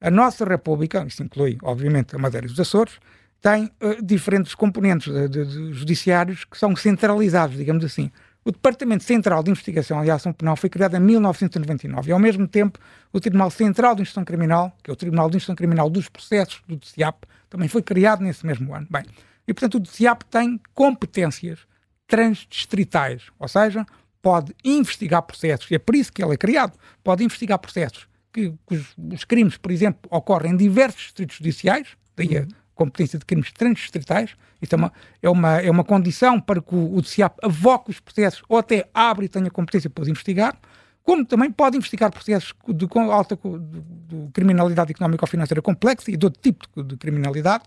A nossa República, isso inclui, obviamente, a Madeira e os Açores, tem uh, diferentes componentes de, de, de judiciários que são centralizados, digamos assim. O Departamento Central de Investigação e Ação Penal foi criado em 1999 e, ao mesmo tempo, o Tribunal Central de Instrução Criminal, que é o Tribunal de Instrução Criminal dos Processos do DCIAP, também foi criado nesse mesmo ano. Bem, e, portanto, o DCIAP tem competências transdistritais, ou seja, pode investigar processos, e é por isso que ele é criado, pode investigar processos que, que os, os, crimes, por exemplo, ocorrem em diversos distritos judiciais, daí a uhum. competência de crimes transdistritais, isso é uma, é uma, é uma condição para que o, o DCIAP avoque os processos ou até abre e tenha competência para os investigar, como também pode investigar processos de, alta de, de criminalidade económica ou financeira complexa e de outro tipo de, de criminalidade,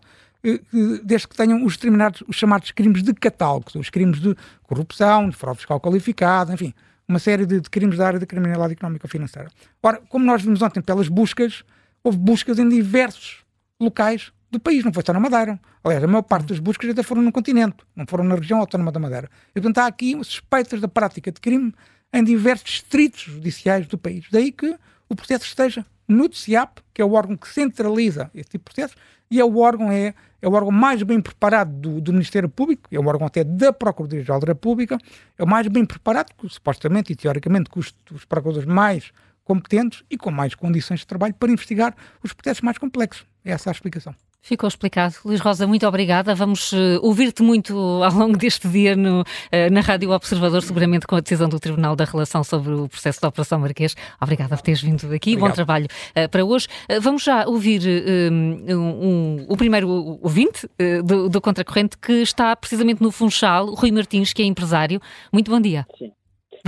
desde que tenham os determinados, os chamados crimes de catálogo, os crimes de corrupção, de fraude fiscal qualificada, enfim, uma série de, de crimes da área da criminalidade económica financeira. Ora, como nós vimos ontem pelas buscas, houve buscas em diversos locais do país, não foi só na Madeira. Aliás, a maior parte das buscas até foram no continente, não foram na região autónoma da Madeira. E, portanto, há aqui suspeitas da prática de crime em diversos distritos judiciais do país. Daí que o processo esteja no DCIAP, que é o órgão que centraliza esse tipo de processos, e é o órgão, é, é o órgão mais bem preparado do, do Ministério Público, é o órgão até da Procuradoria-Geral da República, é o mais bem preparado, supostamente e teoricamente, com os, os procuradores mais competentes e com mais condições de trabalho para investigar os processos mais complexos. É essa a explicação. Ficou explicado. Luís Rosa, muito obrigada. Vamos uh, ouvir-te muito ao longo deste dia no, uh, na Rádio Observador, seguramente com a decisão do Tribunal da Relação sobre o processo da Operação Marquês. Obrigada por teres vindo aqui. Obrigado. Bom trabalho uh, para hoje. vamos já ouvir um, um, o primeiro ouvinte do, do Contracorrente, que está precisamente no Funchal, Rui Martins, que é empresário. Muito bom dia. Sim.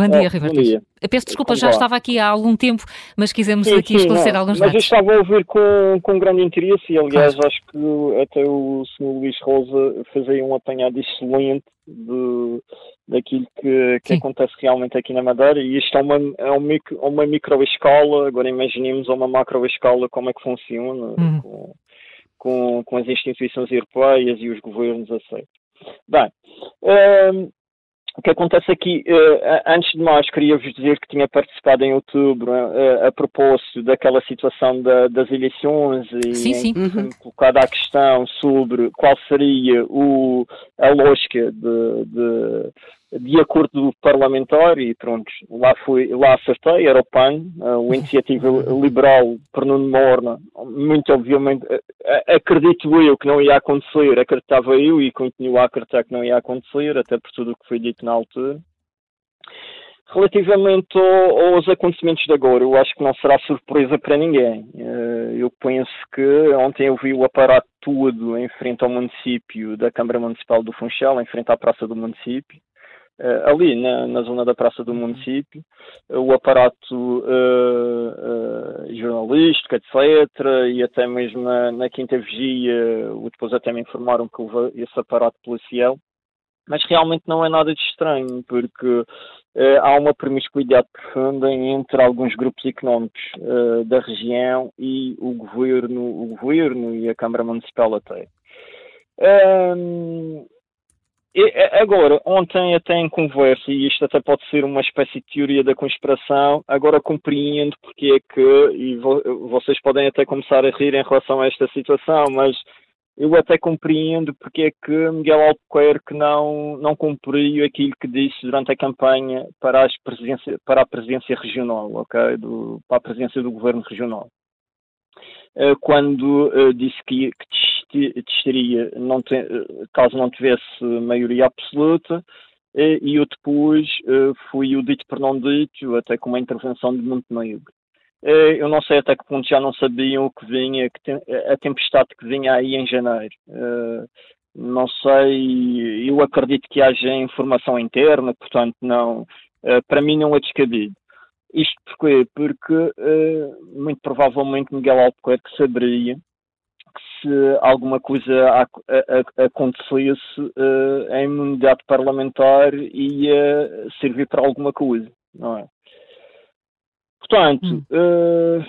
Bom dia, oh, Bom dia. Peço desculpa, já estava aqui há algum tempo, mas quisemos sim, aqui sim, esclarecer não, alguns mas dados. Mas eu estava a ouvir com, com grande interesse e, aliás, claro. acho que até o Sr. Luís Rosa fez aí um apanhado excelente de, daquilo que, que acontece realmente aqui na Madeira e isto é uma, é uma, micro, uma microescala, agora imaginemos uma macroescala como é que funciona uhum. com, com, com, as instituições europeias e os governos aceitos. Bem, um, o que acontece aqui, uh, antes de mais, queria-vos dizer que tinha participado em outubro uh, a propósito daquela situação da, das eleições e sim, sim. Uhum. colocada a questão sobre qual seria o, a lógica de, de de acordo parlamentar e pronto, lá fui, lá acertei, era o PAN, uh, Iniciativa Liberal por Morna, muito obviamente, uh, acredito eu que não ia acontecer, acreditava eu e continuo a acreditar que não ia acontecer, até por tudo o que foi dito na altura. Relativamente ao, aos acontecimentos de agora, eu acho que não será surpresa para ninguém. Eu penso que ontem eu vi o aparato todo em frente ao município da Câmara Municipal do Funchal, em frente à Praça do Município ali na, na, zona da Praça do Município, uh, o aparato uh, jornalístico, etc., e até mesmo na, na Quinta Vigia, depois até me informaram que houve esse aparato policial, mas realmente não é nada de estranho, porque há uma promiscuidade profunda entre alguns grupos económicos da região e o governo, o governo e a Câmara Municipal até. Um, Agora, ontem até em conversa, e isto até pode ser uma espécie de teoria da conspiração, agora compreendo porque é que, e vocês podem até começar a rir em relação a esta situação, mas eu até compreendo porque é que Miguel Albuquerque não, não cumpriu aquilo que disse durante a campanha para, as presidência, para a presidência regional, ok? Do, para a presidência do governo regional. Eh, quando uh, disse que, que testaria não te, caso não tivesse maioria absoluta, e eu depois fui o dito por não dito, até com uma intervenção de Montenegro. eu não sei até que ponto já não sabiam o que vinha, que a tempestade que vinha aí em janeiro. não sei, eu acredito que haja informação interna, portanto, não, para mim não é descabido. Isto porquê? Porque muito provavelmente Miguel Albuquerque saberia que se alguma coisa acontecesse, uh, a imunidade parlamentar ia servir para alguma coisa, não é? Portanto, hum. uh,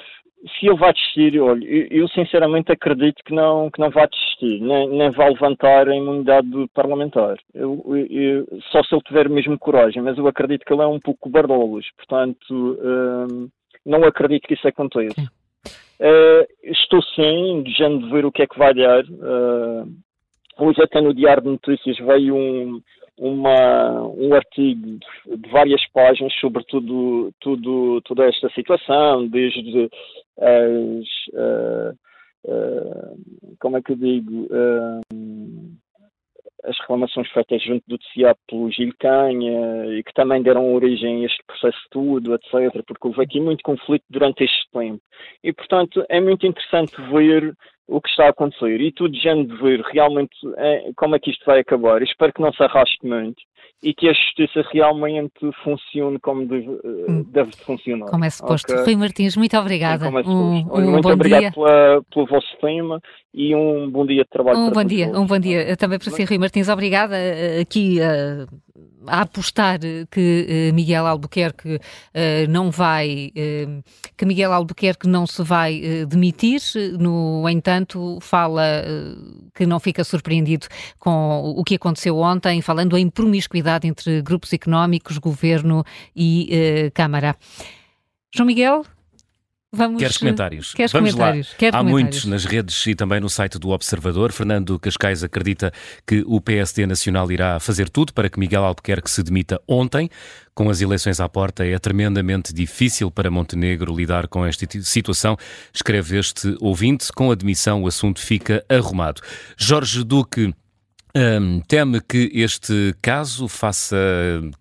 se ele vai desistir, olha, eu, eu, sinceramente acredito que não, que não vai desistir, nem, nem vai levantar a imunidade do parlamentar. Eu, eu, só se ele tiver mesmo coragem, mas eu acredito que ele é um pouco bardolos, portanto, hum, não acredito que isso aconteça. Uh, estou sim, de ver o que é que vai dar. Uh, hoje até no Diário de Notícias veio um, uma, um artigo de, várias páginas sobre tudo, tudo, toda esta situação, desde as. Uh, como é que eu digo? As reclamações feitas junto do TCA pelo Gil Canha e que também deram origem a este processo tudo, etc., porque houve aqui muito conflito durante este tempo. E, portanto, é muito interessante ver o que está a acontecer e tudo já de ver realmente é, como é que isto vai acabar. espero que não se arraste muito e que a justiça realmente funcione como deve, eh, hum. deve funcionar. Como é suposto. Okay? Rui Martins, muito obrigada. Sim, é um, um muito obrigado. Pela, pelo vosso tema e um bom dia de trabalho. Um bom dia, um bom dia também para si, Rui Martins. Obrigada eh, aqui uh, a apostar que Miguel Albuquerque não vai, que Miguel Albuquerque não se vai demitir. No entanto, fala que não fica surpreendido com o que aconteceu ontem, falando em promiscuidade entre grupos económicos, governo e Câmara. João Miguel, Vamos, Queres comentários? Queres Vamos comentários? lá. Quer Há comentários. muitos nas redes e também no site do Observador. Fernando Cascais acredita que o PSD Nacional irá fazer tudo para que Miguel Albuquerque se demita ontem. Com as eleições à porta, é tremendamente difícil para Montenegro lidar com esta situação, escreve este ouvinte. Com a demissão, o assunto fica arrumado. Jorge Duque teme que este caso faça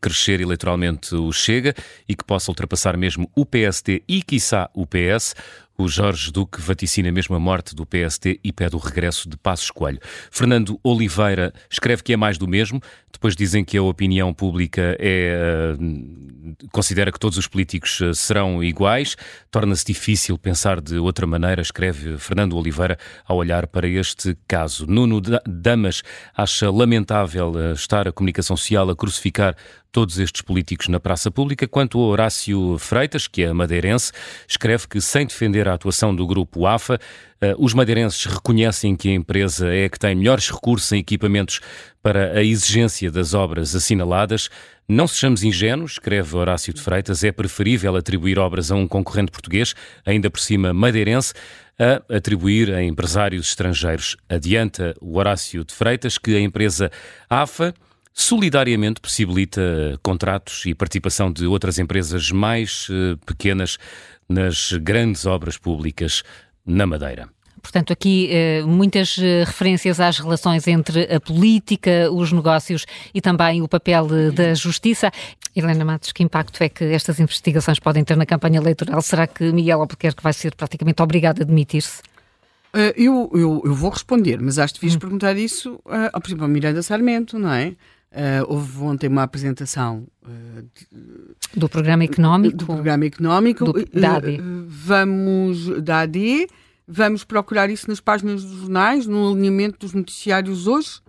crescer eleitoralmente o Chega e que possa ultrapassar mesmo o PSD e, quiçá, o PS. O Jorge Duque vaticina mesmo a morte do PST e pede o regresso de Passos Coelho. Fernando Oliveira escreve que é mais do mesmo. Depois dizem que a opinião pública é, uh, considera que todos os políticos uh, serão iguais. Torna-se difícil pensar de outra maneira, escreve Fernando Oliveira ao olhar para este caso. Nuno Damas acha lamentável uh, estar a comunicação social a crucificar todos estes políticos na praça pública. Quanto a Horácio Freitas, que é madeirense, escreve que, sem defender a atuação do grupo AFA, eh, os madeirenses reconhecem que a empresa é a que tem melhores recursos em equipamentos para a exigência das obras assinaladas. Não sejamos ingênuos, escreve Horácio de Freitas, é preferível atribuir obras a um concorrente português, ainda por cima madeirense, a atribuir a empresários estrangeiros. Adianta o Horácio de Freitas que a empresa AFA solidariamente possibilita contratos e participação de outras empresas mais uh, pequenas nas grandes obras públicas na Madeira. Portanto, aqui eh, muitas eh, referências às relações entre a política, os negócios e também o papel da justiça. Helena Matos, que impacto é que estas investigações podem ter na campanha eleitoral? Será que Miguel Albuquerque vai ser praticamente obrigado a demitir-se? Eu, eu, eu, vou responder, mas acho que devias hum. perguntar isso, uh, por exemplo, ao Miranda Sarmento, não é? Uh, houve ontem uma apresentação uh, de, do programa económico. Do programa económico. Do, da AD. Uh, vamos, da AD, vamos procurar isso nas páginas dos jornais, no alinhamento dos noticiários hoje.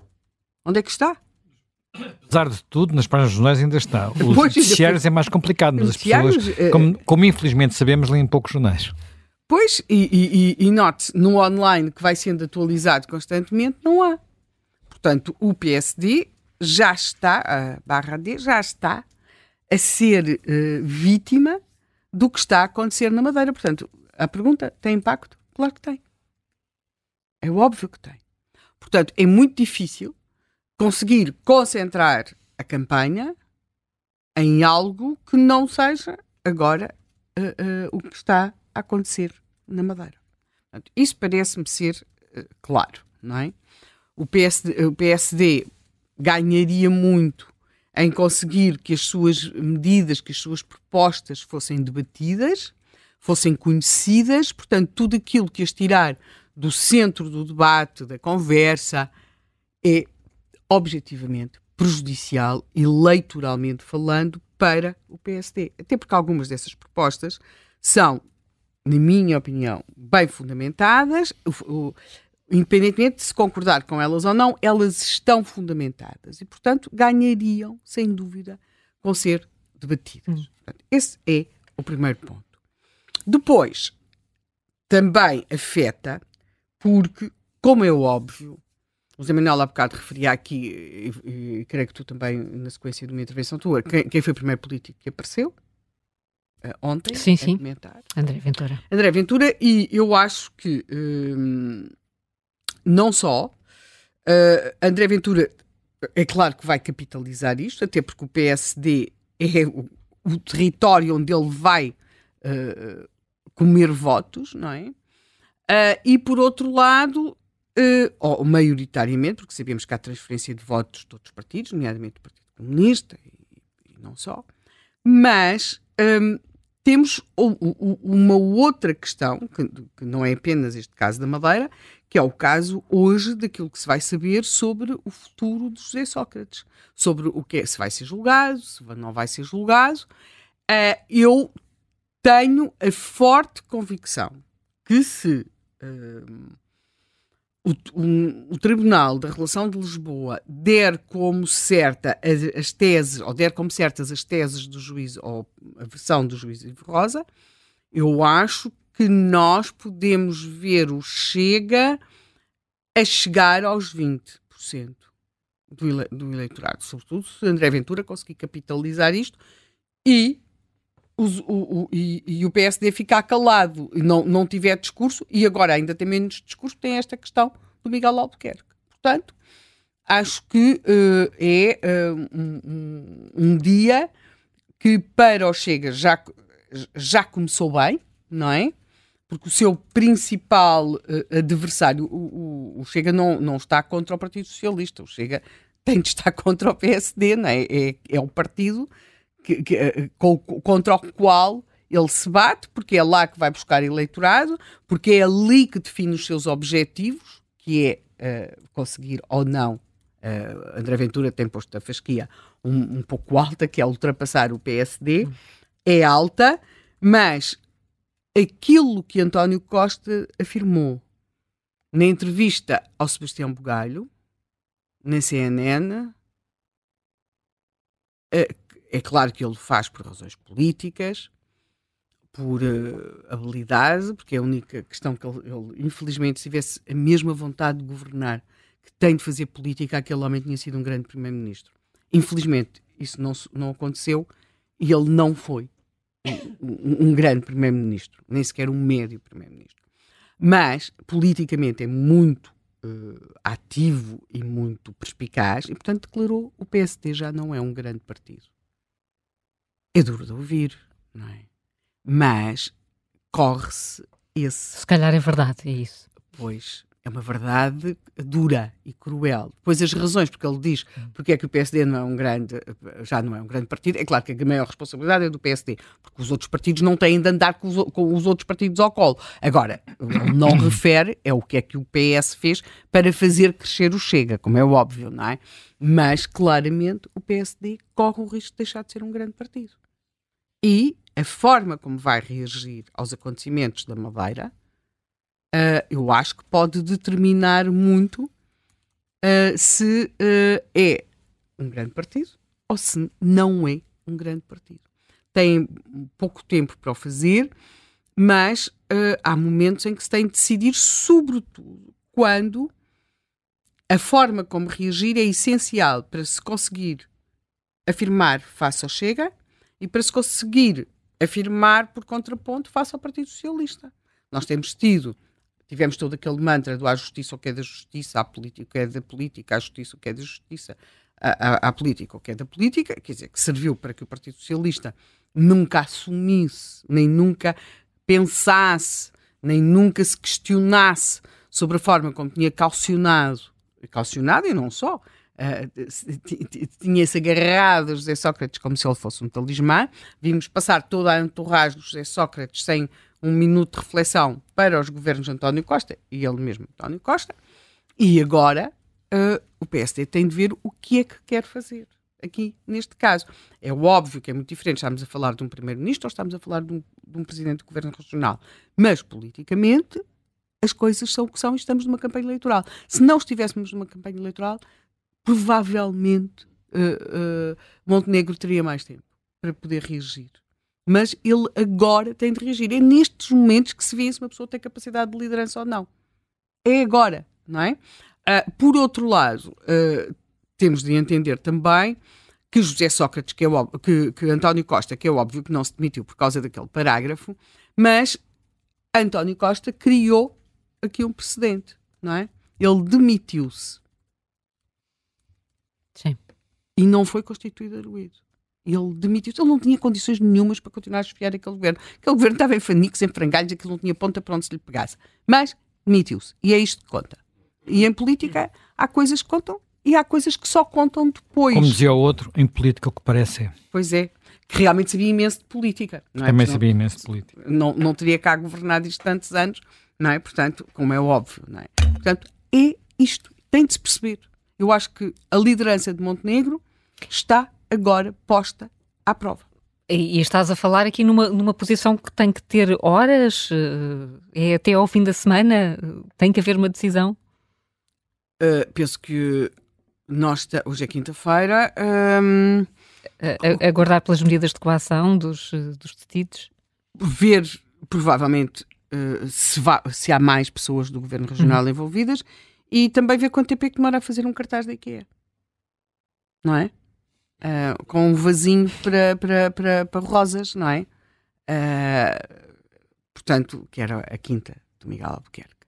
Onde é que está? Apesar de tudo, nas páginas dos jornais ainda está. Os pois, noticiários é mais complicado, mas as pessoas, como, como, infelizmente sabemos, leem poucos jornais. Pois, e, e, e note, no online que vai sendo atualizado constantemente, não há. Portanto, o PSD já está, a barra D já está a ser uh, vítima do que está a acontecer na Madeira. Portanto, a pergunta tem impacto? Claro que tem. É óbvio que tem. Portanto, é muito difícil conseguir concentrar a campanha em algo que não seja agora uh, uh, o que está a acontecer na Madeira. Portanto, isso parece-me ser claro, não é? O PSD, o PSD ganharia muito em conseguir que as suas medidas, que as suas propostas fossem debatidas, fossem conhecidas, portanto, tudo aquilo que as tirar do centro do debate, da conversa, é objetivamente prejudicial, eleitoralmente falando, para o PSD. Até porque algumas dessas propostas são, na minha opinião, bem fundamentadas. O, o, independentemente de se concordar com elas ou não, elas estão fundamentadas e, portanto, ganhariam, sem dúvida, com ser debatidas. Hum. Portanto, esse é o primeiro ponto. Depois, também afeta, porque, como é óbvio, o Zé Manuel há bocado referia aqui, e, e, creio que tu também, na sequência de uma intervenção tua, quem, quem foi o primeiro político que apareceu? uh, ontem sim, sim. comentar. André Ventura. André Ventura, e eu acho que um, não só uh, André Ventura é claro que vai capitalizar isto, até porque o PSD é o, o território onde ele vai uh, comer votos, não é? Uh, e por outro lado, uh, ou maioritariamente, porque sabemos que há transferência de votos de outros partidos, nomeadamente do Partido Comunista e, e não só, mas um, temos o, o, uma outra questão, que, que, não é apenas este caso da Madeira, que é o caso hoje daquilo que se vai saber sobre o futuro de José Sócrates, sobre o que é, se vai ser julgado, se não vai ser julgado. Uh, eu tenho a forte convicção que se uh, o, um, o, Tribunal da Relação de Lisboa der como certa as, as, teses, ou der como certas as teses do juiz, ou a versão do juiz Ivo Rosa, eu acho que nós podemos ver o Chega a chegar aos 20% do, ele, do eleitorado. Sobretudo se André Ventura conseguir capitalizar isto e, o, o, e, e, o PSD ficar calado e não, não tiver discurso, e agora ainda tem menos discurso, tem esta questão do Miguel Albuquerque. Portanto, acho que uh, é uh, um, um, dia que para o Chega já, já começou bem, não é? Porque o seu principal uh, adversário, o, o, o, Chega, não, não está contra o Partido Socialista, o Chega tem de estar contra o PSD, não é? É, é o partido que, que, uh, com, contra o qual ele se bate, porque é lá que vai buscar eleitorado, porque é ali que define os seus objetivos, que é uh, conseguir ou não. André Ventura tem posto a fasquia um, um pouco alta, que é ultrapassar o PSD, é alta, mas aquilo que António Costa afirmou na entrevista ao Sebastião Bugalho, na CNN. É, é claro que ele faz por razões políticas, por uh, habilidade, porque é a única questão que ele, ele, infelizmente, se tivesse a mesma vontade de governar que tem de fazer política, aquele homem tinha sido um grande primeiro-ministro. Infelizmente, isso não, não aconteceu e ele não foi um, um grande primeiro-ministro, nem sequer um médio primeiro-ministro. Mas, politicamente, é muito uh, ativo e muito perspicaz e, portanto, declarou o PSD já não é um grande partido. É duro de ouvir, não é? Mas corre-se esse. Se calhar é verdade, é isso. Pois, é uma verdade dura e cruel. Depois as razões, porque ele diz porque é que o PSD não é um grande, já não é um grande partido, é claro que a maior responsabilidade é do PSD, porque os outros partidos não têm de andar com os, com os outros partidos ao colo. Agora, ele não refere é o que é que o PS fez para fazer crescer o Chega, como é óbvio, não é? Mas, claramente, o PSD corre o risco de deixar de ser um grande partido. E a forma como vai reagir aos acontecimentos da Madeira uh, eu acho que pode determinar muito uh, se uh, é um grande partido ou se não é um grande partido. Tem pouco tempo para o fazer, mas há momentos em que se tem de decidir, sobretudo quando a forma como reagir é essencial para se conseguir afirmar face ao Chega e para se conseguir afirmar por contraponto face ao Partido Socialista. Nós temos tido tivemos todo aquele mantra do há justiça o que é da justiça, há política o que é da política, há justiça o que é da justiça, há, política o que é da política, quer dizer, que serviu para que o Partido Socialista nunca assumisse, nem nunca pensasse, nem nunca se questionasse sobre a forma como tinha calcionado, calcionado e não só, uh, tinha-se agarrado a José Sócrates como se ele fosse um talismã. Vimos passar toda a entourage de José Sócrates sem um minuto de reflexão para os governos de António Costa e ele mesmo, António Costa, e agora uh, o PSD tem de ver o que é que quer fazer aqui neste caso. É óbvio que é muito diferente, estamos a falar de um primeiro-ministro ou estamos a falar de um, de um presidente do governo regional, mas politicamente as coisas são o que são e estamos numa campanha eleitoral. Se não estivéssemos numa campanha eleitoral, provavelmente uh, uh, Montenegro teria mais tempo para poder reagir mas ele agora tem de reagir. É nestes momentos que se vê se uma pessoa tem capacidade de liderança ou não. É agora, não é? Uh, por outro lado, uh, temos de entender também que José Sócrates, que, é óbvio, que, que António Costa, que é óbvio que não se demitiu por causa daquele parágrafo, mas António Costa criou aqui um precedente, não é? Ele demitiu-se. Sim. E não foi constituído arguído. Ele demitiu-se, ele não tinha condições nenhumas para continuar a esfiar aquele governo. Aquele governo estava em fanicos, em frangalhos, aquilo não tinha ponta para onde se lhe pegasse. Mas demitiu-se. E é isto que conta. E em política há coisas que contam e há coisas que só contam depois. Como dizia o outro, em política o que parece é. Pois é. Que realmente sabia imenso de política. Não é? Também Porque sabia imenso de política. Não, não teria cá governado isto tantos anos, não é? Portanto, como é óbvio, não é? Portanto, é isto. Tem de se perceber. Eu acho que a liderança de Montenegro está agora posta à prova. E, e estás a falar aqui numa, numa posição que tem que ter horas? eh, É até ao fim da semana? Tem que haver uma decisão? Uh, penso que nós, hoje é quinta-feira, hum, A, a- aguardar pelas medidas de coação dos, dos detidos? ver provavelmente uh, se, vá- se há mais pessoas do Governo Regional envolvidas e também ver quanto tempo é que demora a fazer um cartaz da IKEA. Não é? Uh, com um vasinho para, para, para, para rosas, não é? Uh, portanto, que era a quinta do Miguel Albuquerque.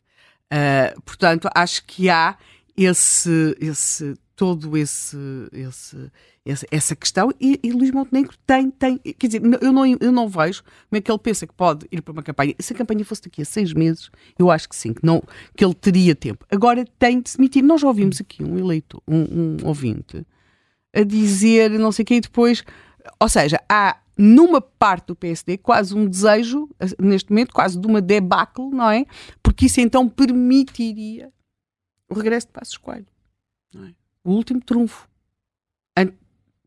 Uh, portanto, acho que há esse, esse todo esse, esse, esse- essa questão e, e Luís Montenegro tem, tem, quer dizer, eu não, eu não vejo como é que ele pensa que pode ir para uma campanha. Se a campanha fosse daqui a seis meses, eu acho que sim, que, não, que ele teria tempo. Agora tem de se demitir. Nós já ouvimos aqui um eleito, um, um ouvinte, a dizer não sei o que e depois, ou seja, há numa parte do PSD quase um desejo, neste momento, quase de uma debacle, não é? Porque isso então permitiria o regresso de Passos Coelho. é? O último trunfo.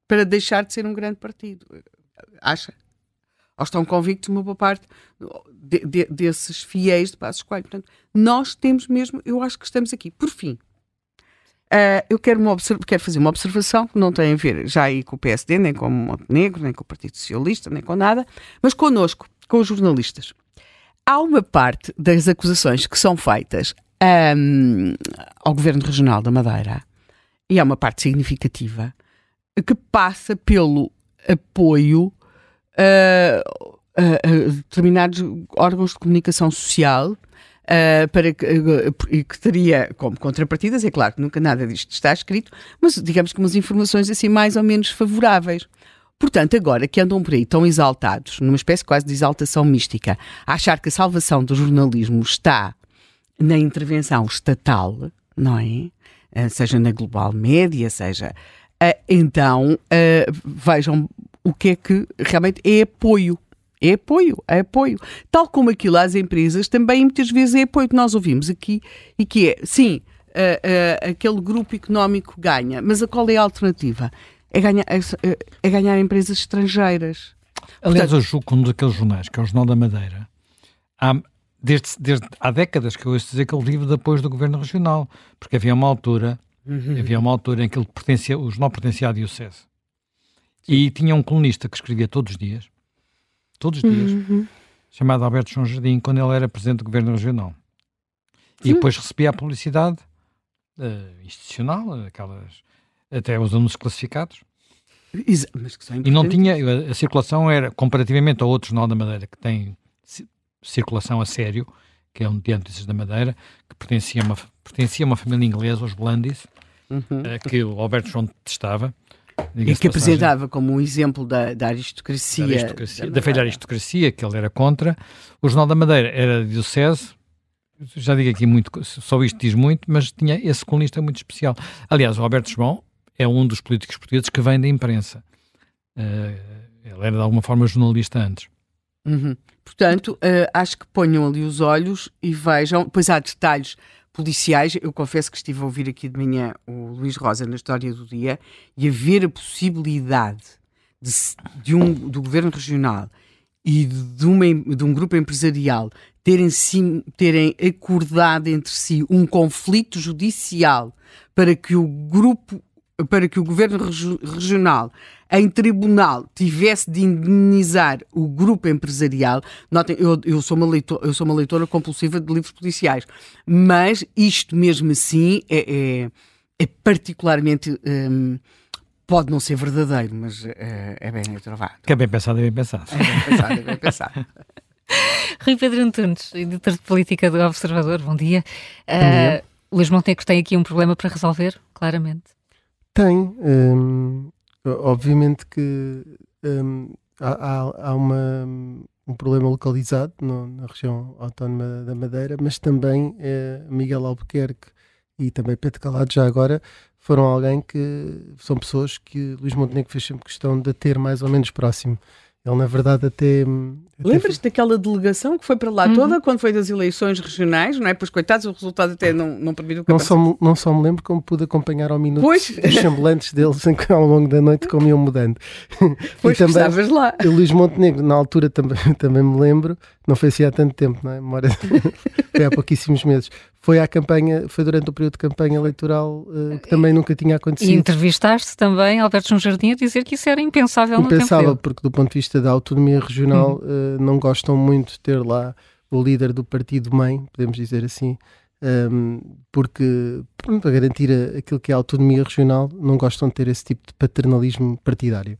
Para deixar de ser um grande partido. Acha? Ou estão convictos, uma boa parte de- de- desses fiéis de Passos Coelho. Portanto, nós temos mesmo, eu acho que estamos aqui. Por fim, ah, eu quero, uma quero fazer uma observação que não tem a ver já aí com o PSD, nem com o Montenegro, nem com o Partido Socialista, nem com nada, mas connosco, com os jornalistas. Há uma parte das acusações que são feitas ahm, ao Governo Regional da Madeira, e é uma parte significativa, que passa pelo apoio ah, a, a determinados órgãos de comunicação social Uh, para que, uh, que teria como contrapartidas, é claro que nunca nada disto está escrito, mas digamos que umas informações assim mais ou menos favoráveis. Portanto, agora que andam por aí tão exaltados, numa espécie quase de exaltação mística, a achar que a salvação do jornalismo está na intervenção estatal, não é? Uh, seja na global média, seja. então, vejam o que é que realmente é apoio. É apoio, é apoio. Tal como aquilo às empresas, também muitas vezes é apoio que nós ouvimos aqui e que é, sim, aquele grupo económico ganha, mas a qual é a alternativa? É ganhar, é, é ganhar empresas estrangeiras. Aliás, eu julgo que um daqueles jornais, que é o Jornal da Madeira, há, desde, desde, há décadas que eu ouço dizer que ele vive de apoios do Governo Regional, porque havia uma altura, Uhum. havia uma altura em que ele pertencia, o jornal pertencia à Diocese. E tinha um colunista que escrevia todos os dias, todos os dias, Uhum. chamado Alberto João Jardim, quando ele era presidente do Governo Regional. E depois recebia a publicidade eh, institucional, aquelas, até os anúncios classificados, são e não tinha, a circulação era, comparativamente ao outro Jornal da Madeira, que tem ci- circulação a sério, que é um de Notícias da Madeira, que pertencia a uma, pertencia a uma família inglesa, os Blandis, Uhum. eh, que o Alberto João detestava. E que apresentava como um exemplo da, da aristocracia. da, aristocracia, da velha Madeira. aristocracia, que ele era contra. O Jornal da Madeira era de diocese, já digo aqui muito, só isto diz muito, mas tinha esse colunista muito especial. Aliás, o Alberto João é um dos políticos portugueses que vem da imprensa. Eh, ele era de alguma forma jornalista antes. Uhum. Portanto, eh, acho que ponham ali os olhos e vejam. Pois há detalhes policiais. Eu confesso que estive a ouvir aqui de manhã o Luís Rosa na história do dia e a ver a possibilidade de, de um, do governo regional e de, uma, de um grupo empresarial terem, sim, terem acordado entre si um conflito judicial para que o grupo para que o governo regi- regional em tribunal tivesse de indemnizar o grupo empresarial. Notem, eu, eu, sou uma leitora, eu sou uma leitora compulsiva de livros policiais, mas isto mesmo assim é, é, é particularmente hum, pode não ser verdadeiro, mas é, é bem trovado. Que é bem pensado, é bem pensado. É bem pensado, é bem pensado. Rui Pedro Antunes, editor de política do Observador, bom dia. Bom dia. Uh, Luís Montenegro tem aqui um problema para resolver, claramente. Tem. Um, obviamente que um, há, há, uma, um problema localizado no, na região autónoma da Madeira, mas também é, Miguel Albuquerque e também Pedro Calado, já agora, foram alguém que são pessoas que Luís Montenegro fez sempre questão de ter mais ou menos próximo. Ele, na verdade, até. até Lembras-te daquela delegação que foi para lá uhum. toda quando foi das eleições regionais, não é? Pois, coitados, o resultado até não, não permitiu que não só, não só me lembro como pude acompanhar ao minuto pois. os semblantes deles em ao longo da noite como iam mudando. Pois, e também, estavas lá. O Luís Montenegro, na altura, também, também me lembro, não foi assim há tanto tempo, não é? Memória, foi há pouquíssimos meses foi à campanha, foi durante o período de campanha eleitoral uh, que também nunca tinha acontecido. E entrevistaste também Alberto João Jardim a dizer que isso era impensável, impensável no porque do ponto de vista da autonomia regional uhum. uh, não gostam muito de ter lá o líder do partido mãe, podemos dizer assim, um, ehm, porque para garantir a, aquilo que é a autonomia regional não gostam de ter esse tipo de paternalismo partidário.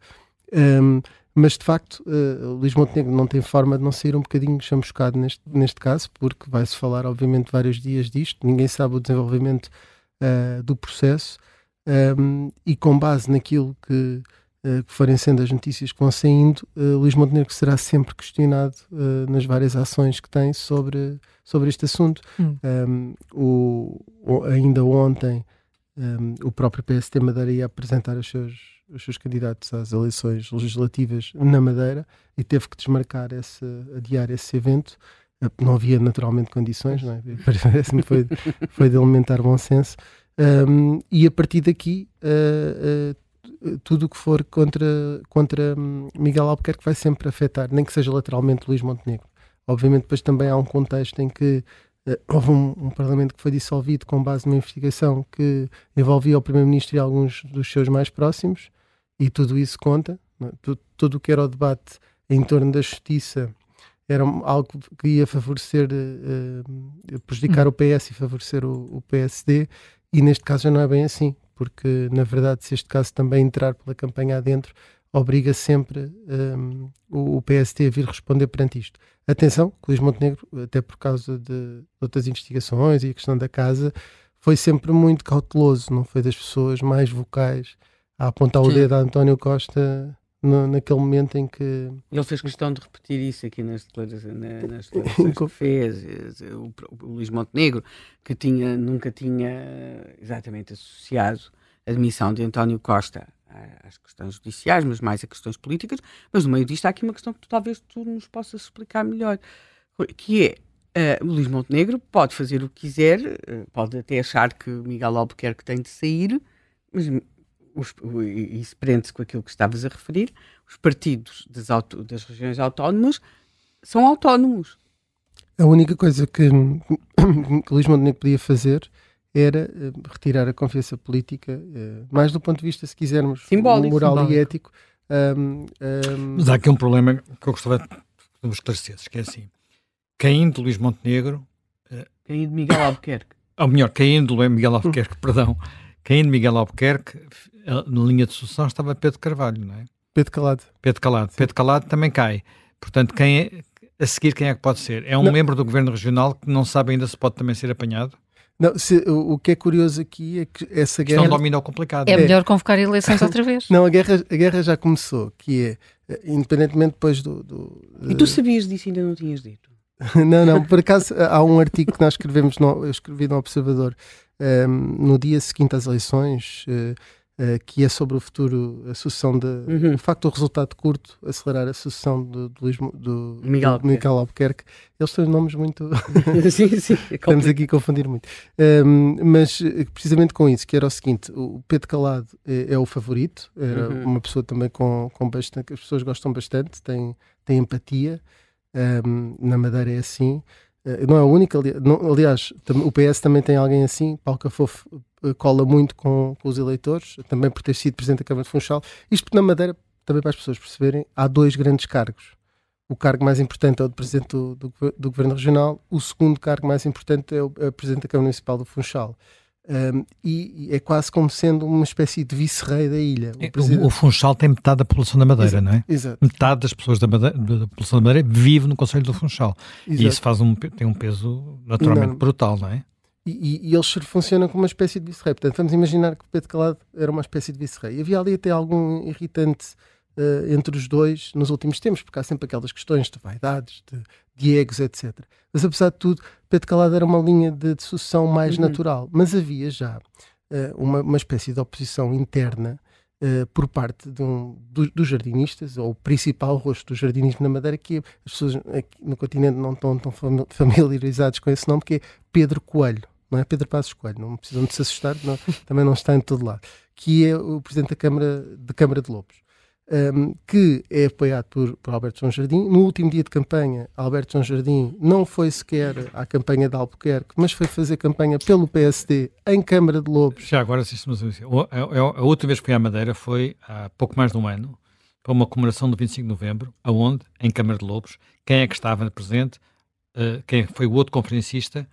Um, ehm, mas de facto, uh, Luís Montenegro não tem forma de não sair um bocadinho chamuscado neste, neste caso, porque vai-se falar, obviamente, vários dias disto, ninguém sabe o desenvolvimento uh, do processo, um, ehm, e com base naquilo que, uh, que, forem sendo as notícias que vão saindo, uh, Luís Montenegro será sempre questionado nas várias ações que tem sobre, sobre este assunto. Hum. Um, ehm, o, o, ainda ontem, um, ehm, o próprio PST Madeira ia apresentar os seus os seus candidatos às eleições legislativas na Madeira e teve que desmarcar esse, adiar esse evento. Eh, não havia naturalmente condições, não é? Parece-me foi, foi de elementar bom senso. Um, e a partir daqui, uh, uh, tudo o que for contra, contra hum, Miguel Albuquerque vai sempre afetar, nem que seja lateralmente Luís Montenegro. Obviamente, depois também há um contexto em que houve um, um, Parlamento que foi dissolvido com base numa investigação que envolvia o Primeiro-Ministro e alguns dos seus mais próximos, e tudo isso conta. É? Tudo, tudo o que era o debate em torno da justiça era algo que ia favorecer, uh, prejudicar hum. o PS e favorecer o, o, PSD, e neste caso já não é bem assim, porque na verdade, se este caso também entrar pela campanha adentro, obriga sempre um, o, o PSD a vir responder perante isto. Atenção, que Luís Montenegro, até por causa de outras investigações e a questão da casa, foi sempre muito cauteloso, não foi das pessoas mais vocais a apontar Sim. o dedo a António Costa no, naquele momento em que. Ele fez questão de repetir isso aqui nas declarações, nas declarações que fez. O, o, Luís Montenegro, que tinha, nunca tinha exatamente associado a admissão de António Costa às questões judiciais, mas mais a questões políticas. Mas no meio disto há aqui uma questão que talvez tu nos possas explicar melhor, que é uh, o Luís Montenegro pode fazer o que quiser, uh, pode até achar que Miguel Albuquerque tem de sair, mas os, e isso prende-se com aquilo que estavas a referir, os partidos das, auto, das regiões autónomas são autónomos. A única coisa que, que Luís Montenegro podia fazer era uh, retirar a confiança política, uh, mais do ponto de vista, se quisermos, simbólico, moral simbólico. e ético. Um, um... Mas há aqui um problema que eu gostava de esclarecer, que é assim, caindo Luís Montenegro... Uh, caindo Miguel Albuquerque. Ou melhor, caindo Miguel Albuquerque, perdão, caindo Miguel Albuquerque, na linha de sucessão estava Pedro Carvalho, não é? Pedro Calado. Pedro Calado. Pedro Calado também cai. Portanto, quem é, a seguir, quem é que pode ser? É um não. membro do governo regional que não sabe ainda se pode também ser apanhado? Não, se, o, o, que é curioso aqui é que essa guerra. Isto é um domínio complicado. É, é melhor convocar eleições outra vez. Não, a guerra, a guerra já começou, que é, eh, independentemente depois do. do e tu sabias disso e ainda não tinhas dito? não, não, por acaso há um artigo que nós escrevemos, no, eu escrevi no Observador, um, no dia seguinte às eleições. Uh, Uh, que é sobre o futuro, a sucessão de. Uhum. O facto do resultado curto acelerar a sucessão do, do, do, Miguel, do Miguel Albuquerque. Eles têm nomes muito. sim, sim. É Estamos aqui a confundir muito. Um, mas eh, precisamente com isso, que era o seguinte: o Pedro Calado é, é o favorito, era uhum. uma pessoa também com, com bastante. as pessoas gostam bastante, tem, tem empatia. Um, na Madeira é assim. Uh, não é ali, não, aliás, o PS também tem alguém assim, Paulo Cafofo eh, cola muito com, com, os eleitores, também por ter sido Presidente da Câmara de Funchal. Isto porque na Madeira, também para as pessoas perceberem, há dois grandes cargos. O cargo mais importante é o de Presidente do, do, do Governo Regional, o segundo cargo mais importante é o, é Presidente da Câmara Municipal do Funchal. Um, e, é quase como sendo uma espécie de vice-rei da ilha. O, presidente... o, o, Funchal tem metade da população da Madeira, Exato, não é? Exato. Metade das pessoas da, Madeira, da população da Madeira vive no Conselho do Funchal. Exato. E isso faz um, tem um peso naturalmente não. brutal, não é? E, e, e, eles funcionam como uma espécie de vice-rei. Portanto, vamos imaginar que o Pedro Calado era uma espécie de vice-rei. Havia ali até algum irritante uh, entre os dois nos últimos tempos, porque há sempre aquelas questões de vaidades, de, de egos, etc. Mas, apesar de tudo, Pedro Calado era uma linha de, de sucessão mais uhum. natural. Mas havia já uh, uma, uma espécie de oposição interna Uh, por parte de um, dos do jardinistas, ou o principal rosto do jardinismo na Madeira, que as pessoas aqui no continente não estão tão familiarizados com esse nome, que é Pedro Coelho. Não é Pedro Passos Coelho, não precisam de se assustar, não, também não está em todo lado. Que é o presidente da Câmara de, Câmara de Lobos um, que é apoiado por, por Alberto João Jardim. No último dia de campanha, Alberto João Jardim não foi sequer à campanha de Albuquerque, mas foi fazer campanha pelo PSD em Câmara de Lobos. Já agora, a, a, a outra vez que fui à Madeira foi há pouco mais de um ano, para uma comemoração do 25 de novembro, aonde? Em Câmara de Lobos. Quem é que estava presente? Uh, quem foi o outro conferencista?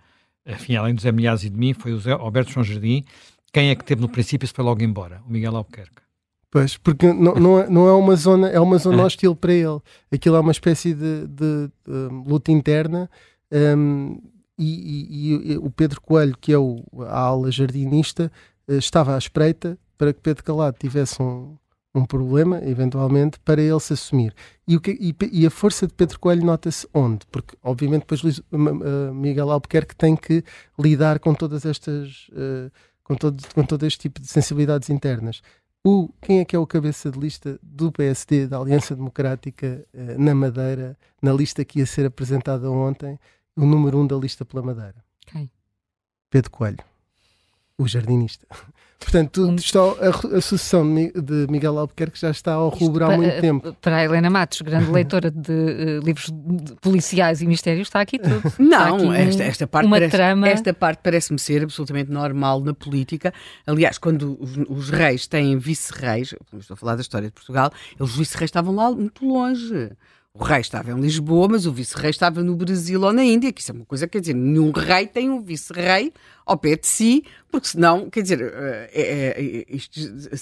Enfim, além do Zé Milhares e de mim, foi o Zé Alberto João Jardim. Quem é que teve no princípio se foi logo embora? O Miguel Albuquerque. Pois, porque não, não, é, não é uma zona, é uma zona é. hostil para ele. Aquilo é uma espécie de, de, de luta interna. Um, e, e, e, o Pedro Coelho, que é o, a ala jardinista, eh, estava à espreita para que Pedro Calado tivesse um, um problema, eventualmente, para ele se assumir. E, o que, e, e a força de Pedro Coelho nota-se onde? Porque, obviamente, depois Luís, uh, Miguel Albuquerque tem que lidar com todas estas. Uh, com, todo, com todo este tipo de sensibilidades internas o, quem é que é o cabeça de lista do PSD, da Aliança Democrática, eh, na Madeira, na lista que ia ser apresentada ontem, o número um da lista pela Madeira? Quem? Pedro Coelho, o jardinista. Portanto, um... está, a, a, sucessão de Miguel Albuquerque já está ao rubro há muito para, tempo. Para a Helena Matos, grande leitora de uh, livros de policiais e mistérios, está aqui tudo. Não, aqui esta, esta, parte uma parece, trama... esta parte parece-me ser absolutamente normal na política. Aliás, quando os, os reis têm vice-reis, estou a falar da história de Portugal, os vice-reis estavam lá muito longe. O rei estava em Lisboa, mas o vice-rei estava no Brasil ou na Índia, que isso é uma coisa, quer dizer, nenhum rei tem um vice-rei ao pé de si, porque senão, quer dizer, eh, é, é,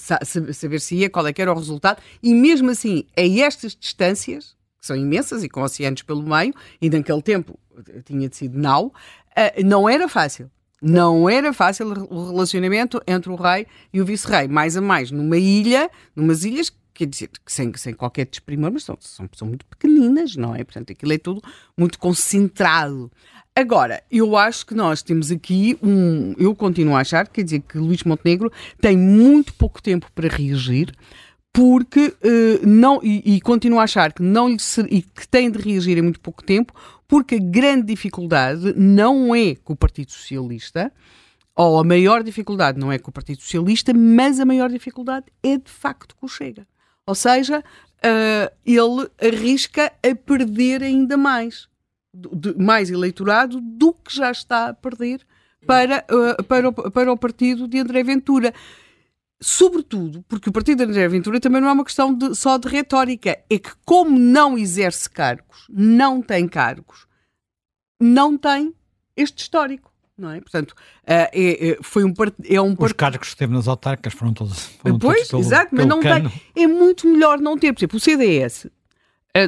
saber-se-ia qual é que era o resultado, e mesmo assim, a estas distâncias, que são imensas e com oceanos pelo meio, e naquele tempo tinha de sido nau, eh, não era fácil. Não era fácil o relacionamento entre o rei e o vice-rei, mais a mais numa ilha, numas ilhas quer dizer, sem, sem qualquer desprimor, mas são, são, são muito pequeninas, não é? Portanto, aquilo é tudo muito concentrado. Agora, eu acho que nós temos aqui um. Eu continuo a achar, quer dizer, que Luís Montenegro tem muito pouco tempo para reagir, porque uh, não. E, e, continuo a achar que, não lhe ser, e que tem de reagir em muito pouco tempo, porque a grande dificuldade não é com o Partido Socialista ou a maior dificuldade não é com o Partido Socialista, mas a maior dificuldade é de facto com o Chega. Ou seja, uh, ele arrisca a perder ainda mais, de, mais eleitorado do que já está a perder para, uh, para, o, para o partido de André Ventura. Sobretudo porque o partido de André Ventura também não é uma questão de, só de retórica, é que, como não exerce cargos, não tem cargos, não tem este histórico não é? Portanto, uh, é, é, foi um é um Os cargos que teve nas autarcas foram todos. Foram pois, todos exato, mas não cano. tem. É muito melhor não ter. Por exemplo, o CDS eh,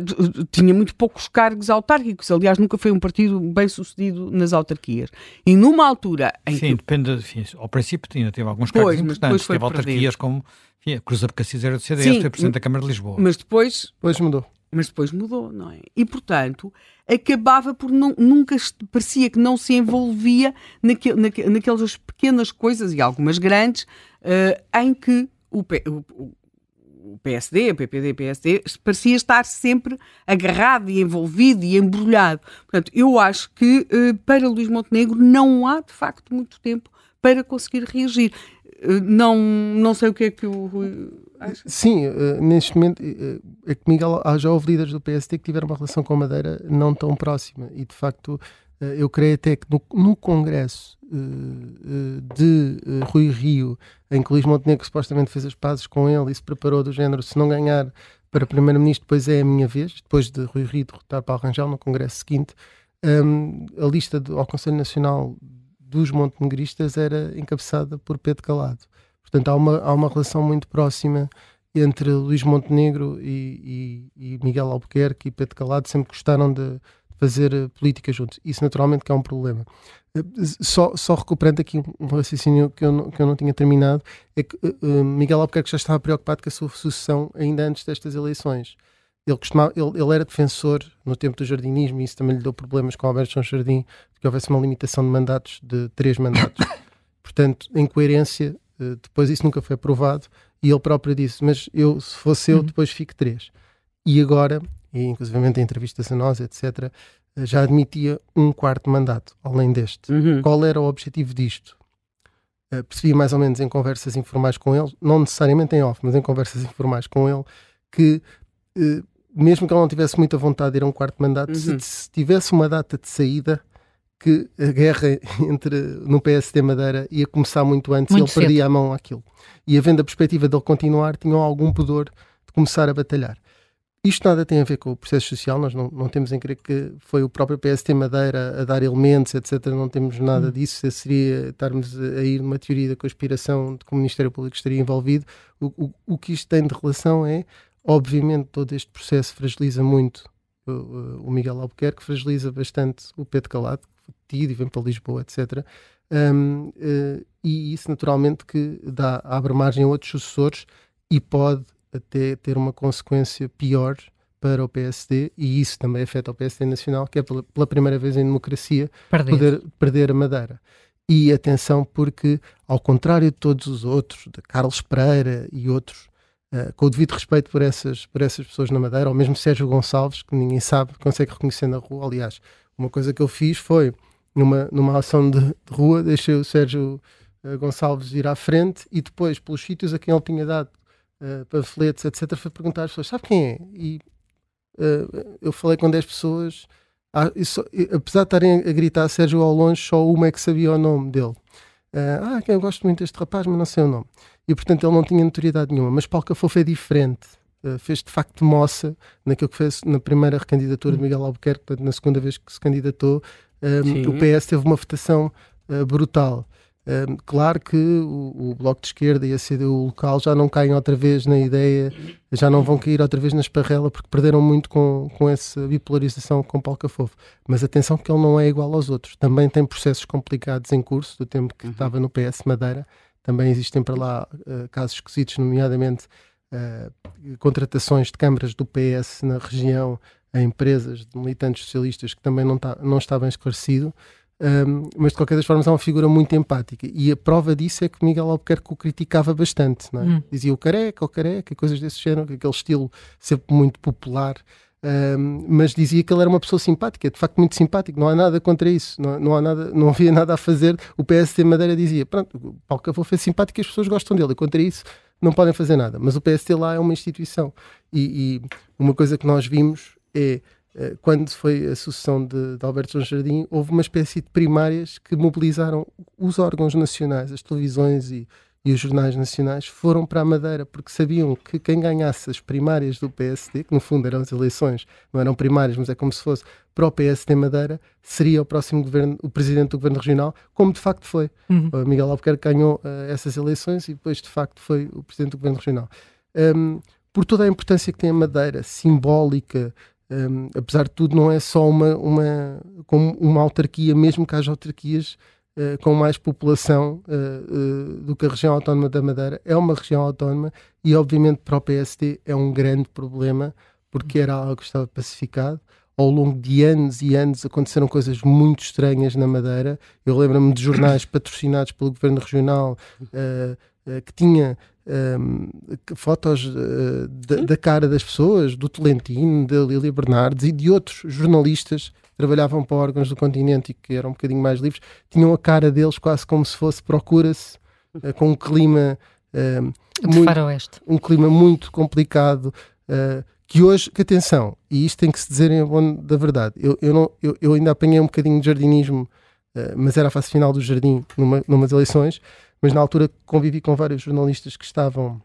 tinha muito poucos cargos autárquicos, aliás, nunca foi um partido bem sucedido nas autarquias. E numa altura em Sim, que... depende. Enfim, ao princípio tinha, teve alguns cargos pois, importantes, teve autarquias como enfim, Cruz da Becassis era do CDS, Sim, foi Presidente da Câmara de Lisboa. Mas depois. Depois mudou mas depois mudou, não é? E portanto acabava por não, nunca parecia que não se envolvia naquel, naquel, naquelas pequenas coisas e algumas grandes uh, em que o, o, o PSD, o PPD, PSD, parecia estar sempre agarrado e envolvido e embrulhado. Portanto, eu acho que uh, para Luís Montenegro não há de facto muito tempo para conseguir reagir. Uh, não, não sei o que é que o Rui Sim, uh, neste momento uh, é que Miguel, já houve líderes do PSD que tiveram uma relação com a Madeira não tão próxima e de facto eu creio até que no, no Congresso de Rui Rio, em que Luís Montenegro supostamente fez as pazes com ele e se preparou do género, se não ganhar para Primeiro-Ministro, depois é a minha vez, depois de Rui Rio derrotar Paulo Rangel no Congresso seguinte, um, a lista do, ao Conselho Nacional dos montenegristas era encabeçada por Pedro Calado. Portanto, há uma, há uma relação muito próxima entre Luís Montenegro e, e, e Miguel Albuquerque e Pedro Calado, sempre gostaram de fazer eh, política juntos. Isso naturalmente que é um problema. Eh, só, só recuperando aqui um raciocínio que eu, não, que eu não tinha terminado, é que uh, Miguel Albuquerque já estava preocupado com a sua sucessão ainda antes destas eleições. Ele, costumava, ele, ele, era defensor no tempo do jardinismo e isso também lhe deu problemas com Alberto João Jardim, de que houvesse uma limitação de mandatos de três mandatos. Portanto, em coerência, uh, depois isso nunca foi aprovado e ele próprio disse, mas eu, se fosse eu, uhum. depois fico três. E agora, e inclusivamente em entrevistas a nós, etc., já admitia um quarto mandato, além deste. Uhum. Qual era o objetivo disto? Uh, percebi mais ou menos em conversas informais com ele, não necessariamente em off, mas em conversas informais com ele, que uh, mesmo que ele não tivesse muita vontade de ir a um quarto mandato, uhum. se, se, tivesse uma data de saída, que a guerra entre no PSD Madeira ia começar muito antes muito e ele cedo. perdia a mão àquilo. E havendo a perspectiva dele continuar, tinham algum pudor de começar a batalhar. Isto nada tem a ver com o processo social, nós não, não temos em crer que foi o próprio PST Madeira a dar elementos, etc. Não temos nada hum. disso. Seria estarmos a ir numa teoria da conspiração de que o Ministério Público estaria envolvido. O, o, o que isto tem de relação é, obviamente, todo este processo fragiliza muito o, o Miguel Albuquerque, fragiliza bastante o Pedro Calado, que foi tido e vem para Lisboa, etc. Um, uh, e isso, naturalmente, que dá, abre margem a outros sucessores e pode até ter uma consequência pior para o PSD e isso também afeta o PSD Nacional, que é pela, pela primeira vez em democracia perder. poder perder a Madeira. E atenção, porque ao contrário de todos os outros, de Carlos Pereira e outros, uh, com o devido respeito por essas, por essas pessoas na Madeira, ou mesmo Sérgio Gonçalves, que ninguém sabe, consegue reconhecer na rua. Aliás, uma coisa que eu fiz foi, numa, numa ação de, de rua, deixei o Sérgio uh, Gonçalves ir à frente e depois, pelos sítios a quem ele tinha dado uh, panfletos, etc., foi perguntar às pessoas: sabe quem é? E eu falei com 10 pessoas, ah, só, apesar de estarem a gritar Sérgio ao longe, só uma é que sabia o nome dele. Ah, eu gosto muito deste rapaz, mas não sei o nome. E portanto ele não tinha notoriedade nenhuma. Mas Paulo Cafofo é diferente. Uh, fez de facto moça naquilo que fez na primeira recandidatura de Miguel Albuquerque, portanto, na segunda vez que se candidatou. Um, o PS teve uma votação uh, brutal claro que o, o, Bloco de Esquerda e a CDU local já não caem outra vez na ideia, já não vão cair outra vez na esparrela porque perderam muito com, com essa bipolarização com Paulo Cafofo. Mas atenção que ele não é igual aos outros. Também tem processos complicados em curso, do tempo que uhum. estava no PS Madeira. Também existem para lá uh, casos esquisitos, nomeadamente uh, contratações de câmaras do PS na região a empresas de militantes socialistas que também não, tá, não está bem esclarecido. Um, mas de qualquer das formas é uma figura muito empática e a prova disso é que Miguel Albuquerque o criticava bastante, é? hum. dizia o careca, o careca, coisas desse género, aquele estilo sempre muito popular, um, mas dizia que ele era uma pessoa simpática, de facto muito simpático, não há nada contra isso, não, não, há nada, não havia nada a fazer. O PSD Madeira dizia: pronto, o Paulo Cavou foi simpático e as pessoas gostam dele, e contra isso não podem fazer nada. Mas o PSD lá é uma instituição e, e uma coisa que nós vimos é eh, quando foi a sucessão de, de, Alberto João Jardim, houve uma espécie de primárias que mobilizaram os órgãos nacionais, as televisões e, e, os jornais nacionais, foram para a Madeira, porque sabiam que quem ganhasse as primárias do PSD, que no fundo eram as eleições, não eram primárias, mas é como se fosse para o PSD Madeira, seria o próximo governo, o presidente do governo regional, como de facto foi. Uhum. O Miguel Albuquerque ganhou uh, essas eleições e depois de facto foi o presidente do governo regional. Um, por toda a importância que tem a Madeira, simbólica, um, apesar de tudo, não é só uma, uma, como uma autarquia, mesmo que haja autarquias uh, com mais população uh, do que a região autónoma da Madeira, é uma região autónoma e, obviamente, para o PSD é um grande problema, porque era algo que estava pacificado. Ao longo de anos e anos aconteceram coisas muito estranhas na Madeira. Eu lembro-me de jornais patrocinados pelo governo regional que tinha um, fotos uh, da, da, cara das pessoas, do Tolentino, da Lília Bernardes e de outros jornalistas trabalhavam para órgãos do continente e que eram um bocadinho mais livres, tinham a cara deles quase como se fosse procura-se, uh, com um clima uh, muito, faroeste. um clima muito complicado. que hoje, que atenção, e isto tem que se dizer em bom da verdade, eu, eu, não, eu, eu ainda apanhei um bocadinho de jardinismo, mas era a fase final do jardim numa, numas eleições, mas na altura convivi com vários jornalistas que estavam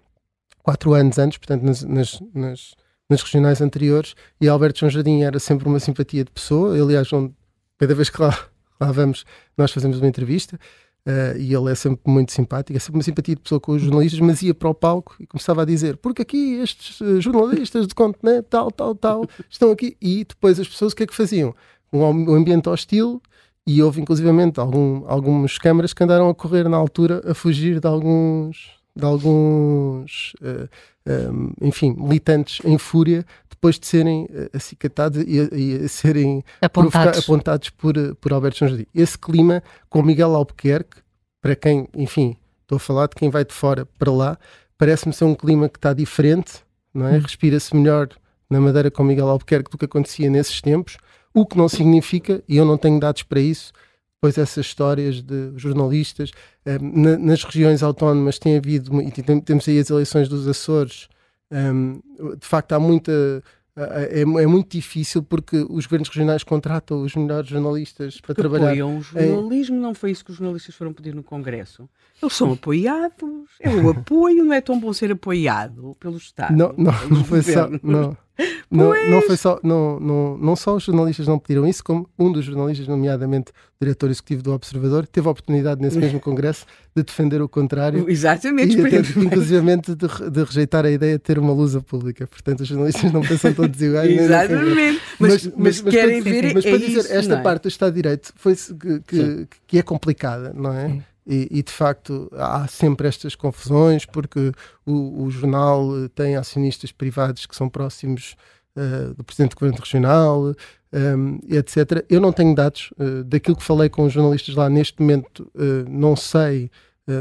quatro anos antes, portanto, nas, nas, nas, nas regionais anteriores, e Alberto João Jardim era sempre uma simpatia de pessoa. Aliás, onde, cada vez que lá, lá vamos, nós fazemos uma entrevista Uh, e ele é sempre muito simpático, é sempre uma simpatia de pessoa com os jornalistas, mas ia para o palco e começava a dizer: porque aqui estes uh, jornalistas de continente, tal, tal, tal, estão aqui. E depois as pessoas o que é que faziam? Um, um ambiente hostil, e houve inclusivamente algum, algumas câmaras que andaram a correr na altura a fugir de alguns, de alguns uh, um, enfim, militantes em fúria depois de serem acicatados e, e serem apontados, apontados por, por Alberto João Jardim. Esse clima com Miguel Albuquerque, para quem, enfim, estou a falar de quem vai de fora para lá, parece-me ser um clima que está diferente, não é? Hum. Respira-se melhor na Madeira com Miguel Albuquerque do que acontecia nesses tempos, o que não significa, e eu não tenho dados para isso, pois essas histórias de jornalistas um, nas regiões autónomas tem havido e temos aí as eleições dos Açores um, de facto há muita é, é, muito difícil porque os governos regionais contratam os melhores jornalistas para trabalhar. Apoiam o jornalismo, não foi isso que os jornalistas foram pedir no Congresso. Eles são apoiados, é o apoio, não é tão bom ser apoiado pelo Estado. Não, não, não foi só. Não. Não, não, foi só, não, não, não só os jornalistas não pediram isso, como um dos jornalistas, nomeadamente o diretor executivo do Observador, teve a oportunidade nesse mesmo congresso de defender o contrário. Exatamente. E até, inclusive de, de, rejeitar a ideia de ter uma luz pública. Portanto, os jornalistas não pensam todos iguais. Exatamente. Mas, mas, mas, mas, querem para, ver mas para é dizer, isso, esta é? parte do Estado de Direito foi que, que, que é complicada, não é? Sim. E, e, de facto há sempre estas confusões porque o, o, jornal tem acionistas privados que são próximos uh, do Presidente do Governo Regional, um, ehm, etc. Eu não tenho dados uh, daquilo que falei com os jornalistas lá neste momento, uh, não sei,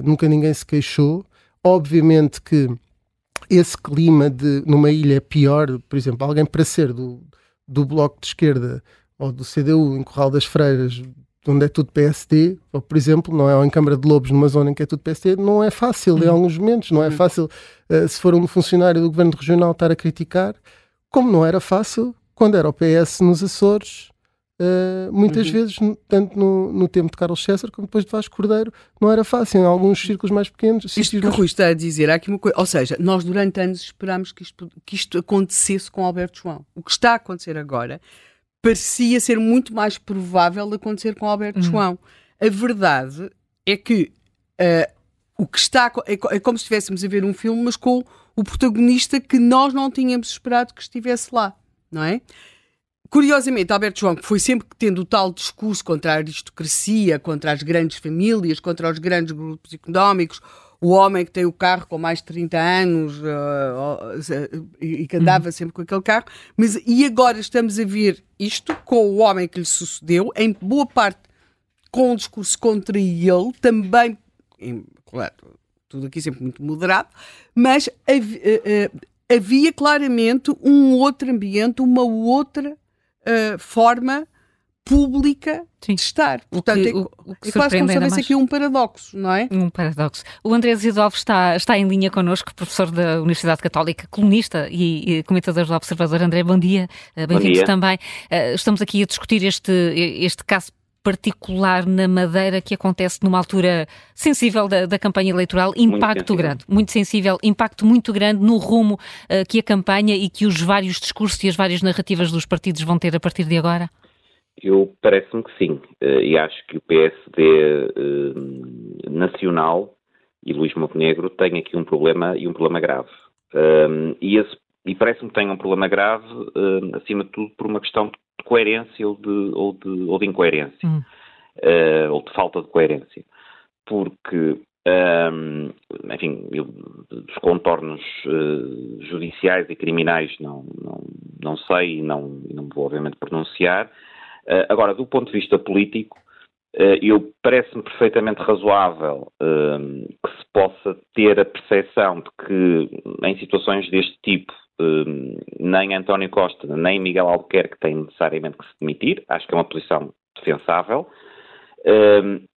nunca ninguém se queixou. Obviamente que esse clima de numa ilha é pior, por exemplo, alguém para ser do, do Bloco de Esquerda ou do CDU em Corral das Freiras onde é tudo PSD, ou por exemplo, não é ou em Câmara de Lobos, numa zona em que é tudo PSD, não é fácil em uhum. alguns momentos, não é uhum. fácil uh, se for um funcionário do governo regional estar a criticar, como não era fácil quando era o PS nos Açores, uh, muitas uhum. vezes, tanto no, no, tempo de Carlos César como depois de Vasco Cordeiro, não era fácil, em alguns círculos mais pequenos. Isto que o Rui está a dizer, há aqui uma coisa, ou seja, nós durante anos esperámos que isto, que isto acontecesse com Alberto João. O que está a acontecer agora parecia ser muito mais provável de acontecer com Alberto uhum. João. A verdade é que uh, o que está é, é, como se estivéssemos a ver um filme, mas com o protagonista que nós não tínhamos esperado que estivesse lá, não é? Curiosamente, Alberto João, que foi sempre tendo o tal discurso contra a aristocracia, contra as grandes famílias, contra os grandes grupos económicos, o homem que tem o carro com mais de 30 anos uh, uh, e que andava uhum. sempre com aquele carro, mas e agora estamos a ver isto com o homem que lhe sucedeu, em boa parte com um discurso contra ele, também, em, claro, tudo aqui sempre muito moderado, mas havia, uh, havia claramente um outro ambiente, uma outra forma pública Sim. de estar. Portanto, é o que, o, o que é quase como se houvesse aqui um paradoxo, não é? Um paradoxo. O André Zidolfo está, está em linha connosco, professor da Universidade Católica, colunista e, e comentador do Observador. André, bom dia, eh, bem-vindo também. Uh, estamos aqui a discutir este, este caso particular na Madeira que acontece numa altura sensível da, da campanha eleitoral, impacto muito grande, muito sensível, impacto muito grande no rumo uh, que a campanha e que os vários discursos e as várias narrativas dos partidos vão ter a partir de agora? Eu parece-me que sim, uh, e acho que o PSD eh, nacional e Luís Montenegro têm aqui um problema e um problema grave. Um, e, e parece-me que têm um problema grave, uh, acima de tudo, por uma questão de coerência ou de, ou de, ou de incoerência, hum. ou de falta de coerência. Porque um, enfim, eu, dos contornos uh, judiciais e criminais não, não, não sei e não, não vou obviamente pronunciar, agora, do ponto de vista político, uh, eu parece-me perfeitamente razoável uh, que se possa ter a percepção de que em situações deste tipo nem António Costa nem Miguel Albuquerque têm necessariamente que se demitir. Acho que é uma posição defensável.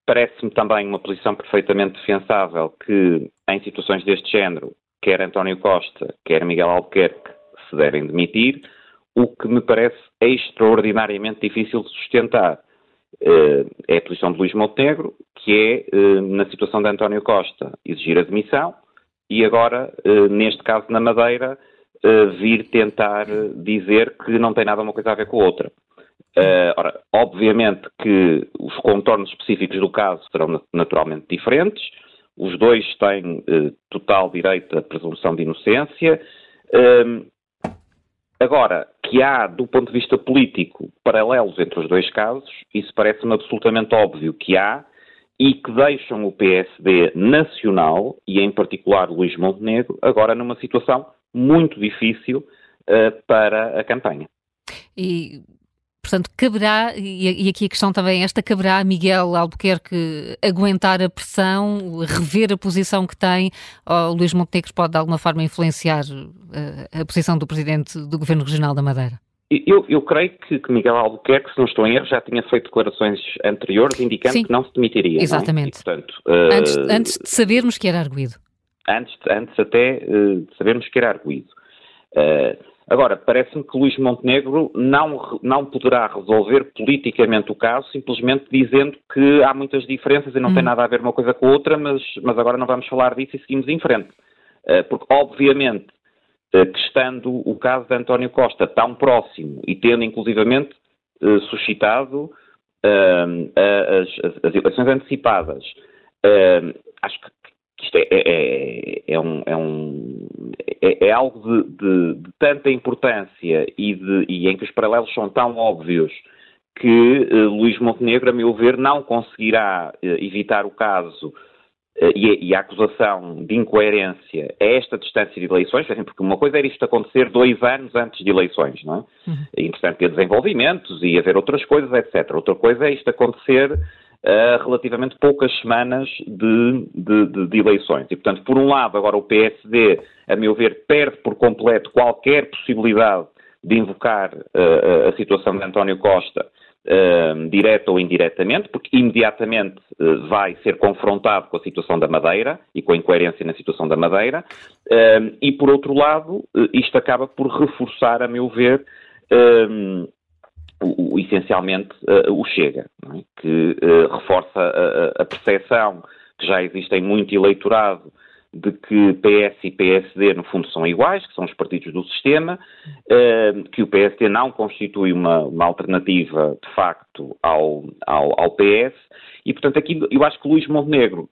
Parece-me também uma posição perfeitamente defensável que, em situações deste género, quer António Costa, quer Miguel Albuquerque se devem demitir o que me parece extraordinariamente difícil de sustentar. Uh, é a posição de Luís Montenegro, que é, uh, na situação de António Costa, exigir a demissão e agora, uh, neste caso na Madeira, vir tentar dizer que não tem nada uma coisa a ver com a outra. Ora, obviamente que os contornos específicos do caso serão naturalmente diferentes. Os dois têm total direito à presunção de inocência. Agora, que há, do ponto de vista político, paralelos entre os dois casos, isso parece-me absolutamente óbvio que há e que deixam o PSD nacional, e em particular Luís Montenegro, agora numa situação muito difícil uh, para a campanha. E Portanto, caberá, e aqui a questão também é esta, caberá a Miguel Albuquerque aguentar a pressão, rever a posição que tem, ou Luís Montenegro pode de alguma forma influenciar a, eh, a posição do Presidente do Governo Regional da Madeira? Eu, eu, creio que, que, Miguel Albuquerque, se não estou em erro, já tinha feito declarações anteriores indicando Sim, que não se demitiria. É? Exatamente. E, portanto, uh, antes, antes, de sabermos que era arguído. Antes, antes até uh, de sabermos que era arguído. Uh, Agora, parece-me que Luís Montenegro não, não poderá resolver politicamente o caso simplesmente dizendo que há muitas diferenças e não hum. tem nada a ver uma coisa com a outra, mas, mas agora não vamos falar disso e seguimos em frente. Uh, porque, obviamente, uh, que estando o caso de António Costa tão próximo e tendo, inclusivamente, uh, suscitado as, as, as, eleições antecipadas, acho que isto é, é, é, é, um, é, um, é, é algo de, de, de, tanta importância e, de, e, em que os paralelos são tão óbvios que uh, Luís Montenegro, a meu ver, não conseguirá uh, evitar o caso uh, e, e, a acusação de incoerência a esta distância de eleições, porque uma coisa era isto acontecer dois anos antes de eleições, não é? Uhum. E, entretanto, ter desenvolvimentos e haver outras coisas, etc. Outra coisa é isto acontecer a relativamente poucas semanas de, de, de, de, eleições. E, portanto, por um lado, agora o PSD, a meu ver, perde por completo qualquer possibilidade de invocar uh, a situação de António Costa, uh, direta ou indiretamente, porque imediatamente uh, vai ser confrontado com a situação da Madeira e com a incoerência na situação da Madeira, e por outro lado, isto acaba por reforçar, a meu ver, o, o, essencialmente uh, o Chega, é? que uh, reforça a, a percepção que já existe em muito eleitorado de que PS e PSD, no fundo, são iguais, que são os partidos do sistema, uh, que o PSD não constitui uma, uma alternativa, de facto, ao, ao, ao, PS, e, portanto, aqui eu acho que Luís Montenegro,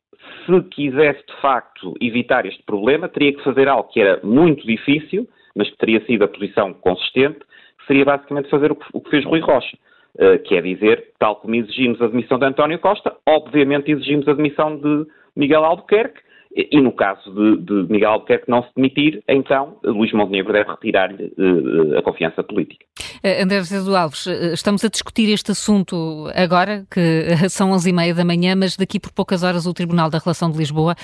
se quisesse, de facto, evitar este problema, teria que fazer algo que era muito difícil, mas que teria sido a posição consistente, seria basicamente fazer o que, o que fez Rui Rocha. Uh, que é dizer, tal como exigimos a demissão de António Costa, obviamente exigimos a demissão de Miguel Albuquerque, e no caso de, de Miguel Albuquerque não se demitir, então Luís Montenegro deve retirar-lhe uh, a confiança política. Uh, André José Alves, uh, estamos a discutir este assunto agora, que são 11h30 da manhã, mas daqui por poucas horas o Tribunal da Relação de Lisboa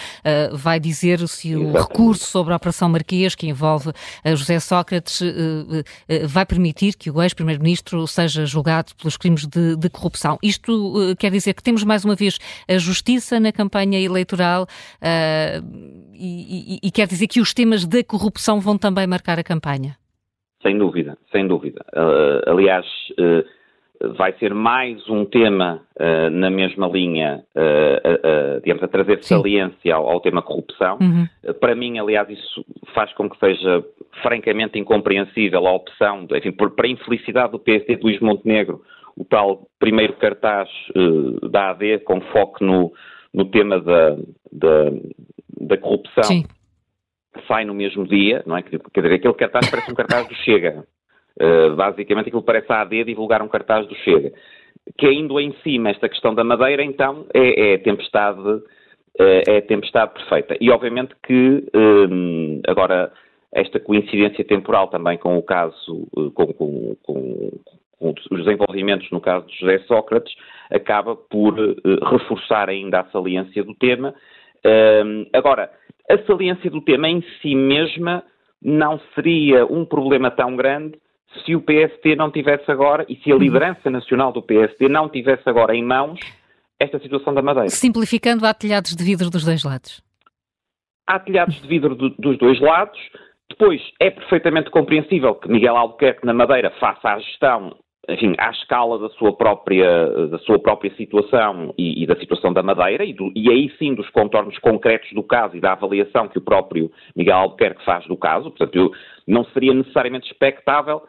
vai dizer se o Exatamente. recurso sobre a Operação Marquês, que envolve José Sócrates, vai permitir que o ex-primeiro-ministro seja julgado pelos crimes de, de corrupção. Isto quer dizer que temos mais uma vez a justiça na campanha eleitoral e, e, e quer dizer que os temas da corrupção vão também marcar a campanha? Sem dúvida, sem dúvida. Uh, aliás, uh, vai ser mais um tema uh, na mesma linha, digamos, a trazer saliência ao, ao, tema corrupção. Uhum. para mim, aliás, isso faz com que seja francamente incompreensível a opção, enfim, por, para a infelicidade do PSD de Luís Montenegro, o tal primeiro cartaz da AD com foco no, no tema da, da, da corrupção Sim. sai no mesmo dia, não é? Quer dizer, aquele cartaz parece um cartaz do Chega. Uh, basicamente aquilo parece a AD divulgar um cartaz do Chega. Caindo em cima esta questão da Madeira, então, é, é tempestade, é, é tempestade perfeita. E obviamente que um, agora esta coincidência temporal também com o caso, com, com, com os desenvolvimentos no caso de José Sócrates, acaba por uh, reforçar ainda a saliência do tema. Uh, agora, a saliência do tema em si mesma não seria um problema tão grande se o PST não tivesse agora, e se a liderança nacional do PST não tivesse agora em mãos esta situação da Madeira. Simplificando, há telhados de vidro dos dois lados. Há telhados de vidro do, dos dois lados. Depois, é perfeitamente compreensível que Miguel Albuquerque na Madeira faça a gestão enfim, à escala da sua própria, da sua própria situação e, e da situação da Madeira, e, do, e, aí sim dos contornos concretos do caso e da avaliação que o próprio Miguel Albuquerque faz do caso. Portanto, eu, não seria necessariamente expectável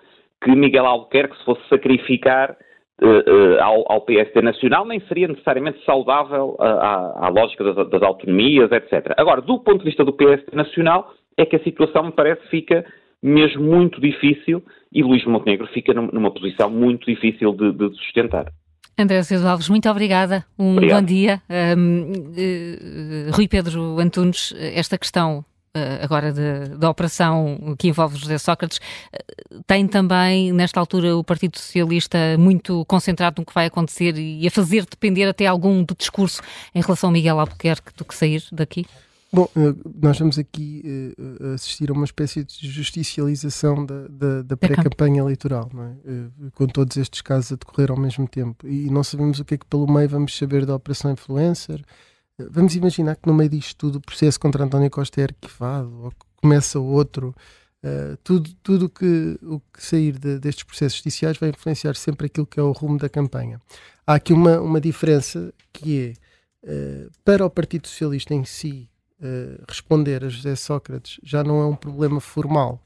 que Miguel Albuquerque se fosse sacrificar uh, ao, ao, PSD Nacional, nem seria necessariamente saudável à, à lógica das, das, autonomias, etc. Agora, do ponto de vista do PSD Nacional, é que a situação, me parece, fica mesmo muito difícil e Luís Montenegro fica numa posição muito difícil de, de sustentar. André Silva Alves, muito obrigada. Um Obrigado. bom dia. Um, uh, eh, Rui Pedro Antunes, esta questão uh, agora da operação que envolve José Sócrates, tem também, nesta altura, o Partido Socialista muito concentrado no que vai acontecer e a fazer depender até algum do discurso em relação a Miguel Albuquerque do que sair daqui? Bom, eh, nós vamos aqui uh, assistir a uma espécie de justicialização da, da, da pré-campanha eleitoral, é? uh, com todos estes casos a decorrer ao mesmo tempo. E não sabemos o que é que pelo meio vamos saber da Operação Influencer. Uh, vamos imaginar que no meio disto tudo o processo contra António Costa é arquivado, ou começa outro. tudo tudo que, o que sair de, destes processos judiciais vai influenciar sempre aquilo que é o rumo da campanha. Há aqui uma, uma diferença que é, para o Partido Socialista em si, uh, responder a José Sócrates já não é um problema formal,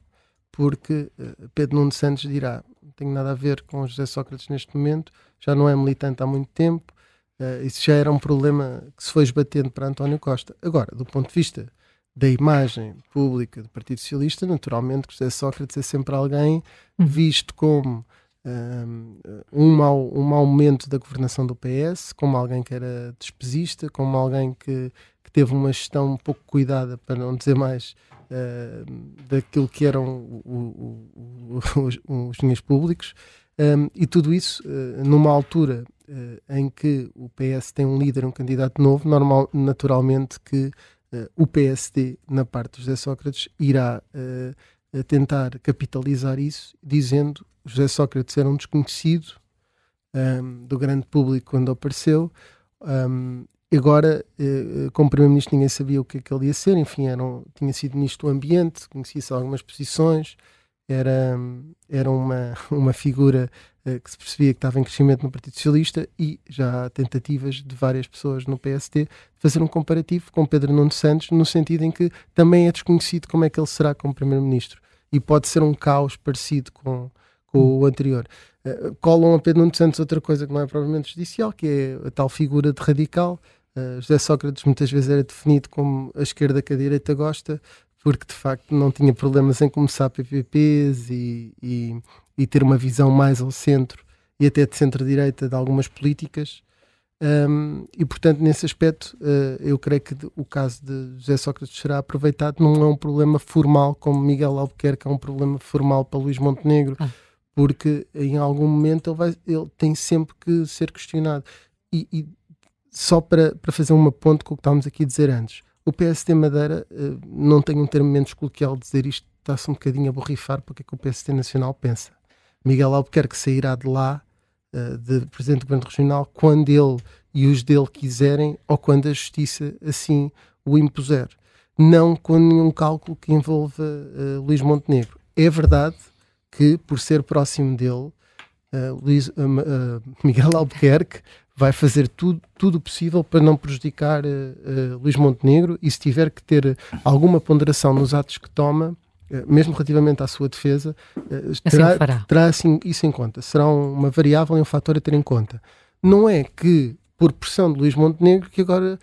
porque uh, Pedro Nuno Santos dirá: não tenho nada a ver com José Sócrates neste momento, já não é militante há muito tempo, uh, isso já era um problema que se foi esbatendo para António Costa. Agora, do ponto de vista da imagem pública do Partido Socialista, naturalmente que José Sócrates é sempre alguém uhum. visto como um, mau, um mau momento da governação do PS, como alguém que era despesista, como alguém que teve uma gestão um pouco cuidada, para não dizer mais, uh, daquilo que eram o, o, os, os dinheiros públicos. Um, e tudo isso uh, numa altura uh, em que o PS tem um líder, um candidato novo, normal, naturalmente que o PSD, na parte de José Sócrates, irá tentar capitalizar isso, dizendo que José Sócrates era um desconhecido um, do grande público quando apareceu, um, Agora, eh, como Primeiro-Ministro, ninguém sabia o que, é que ele ia ser. Enfim, era um, tinha sido Ministro do Ambiente, conhecia-se algumas posições, era, era uma, uma figura eh, que se percebia que estava em crescimento no Partido Socialista e já há tentativas de várias pessoas no PSD de fazer um comparativo com Pedro Nuno Santos, no sentido em que também é desconhecido como é que ele será como Primeiro-Ministro. E pode ser um caos parecido com, com o anterior. Uh, colam a Pedro Nuno Santos outra coisa que não é provavelmente judicial, que é a tal figura de radical, Uh, José Sócrates muitas vezes era definido como a esquerda que a direita gosta, porque de facto não tinha problemas em começar PPPs e, e, e ter uma visão mais ao centro e até de centro-direita de algumas políticas. Um, e portanto, nesse aspecto, uh, eu creio que o caso de José Sócrates será aproveitado. Não é um problema formal, como Miguel Albuquerque é um problema formal para Luís Montenegro, ah. porque em algum momento ele, vai, ele tem sempre que ser questionado. E, e só para, para fazer uma ponte com o que estávamos aqui a dizer antes. O PSD Madeira, uh, não tenho um termo menos coloquial de dizer isto, está-se um bocadinho a borrifar para o que é que o PSD Nacional pensa. Miguel Albuquerque sairá de lá, uh, de Presidente do Governo Regional, quando ele e os dele quiserem ou quando a Justiça assim o impuser. Não com nenhum cálculo que envolva uh, Luís Montenegro. É verdade que, por ser próximo dele, Luís, Miguel Albuquerque vai fazer tudo, tudo possível para não prejudicar uh, uh, Luís Montenegro e se tiver que ter alguma ponderação nos atos que toma, uh, mesmo relativamente à sua defesa, assim terá, terá assim, isso em conta. Será uma variável e um fator a ter em conta. Não é que, por pressão de Luís Montenegro, que agora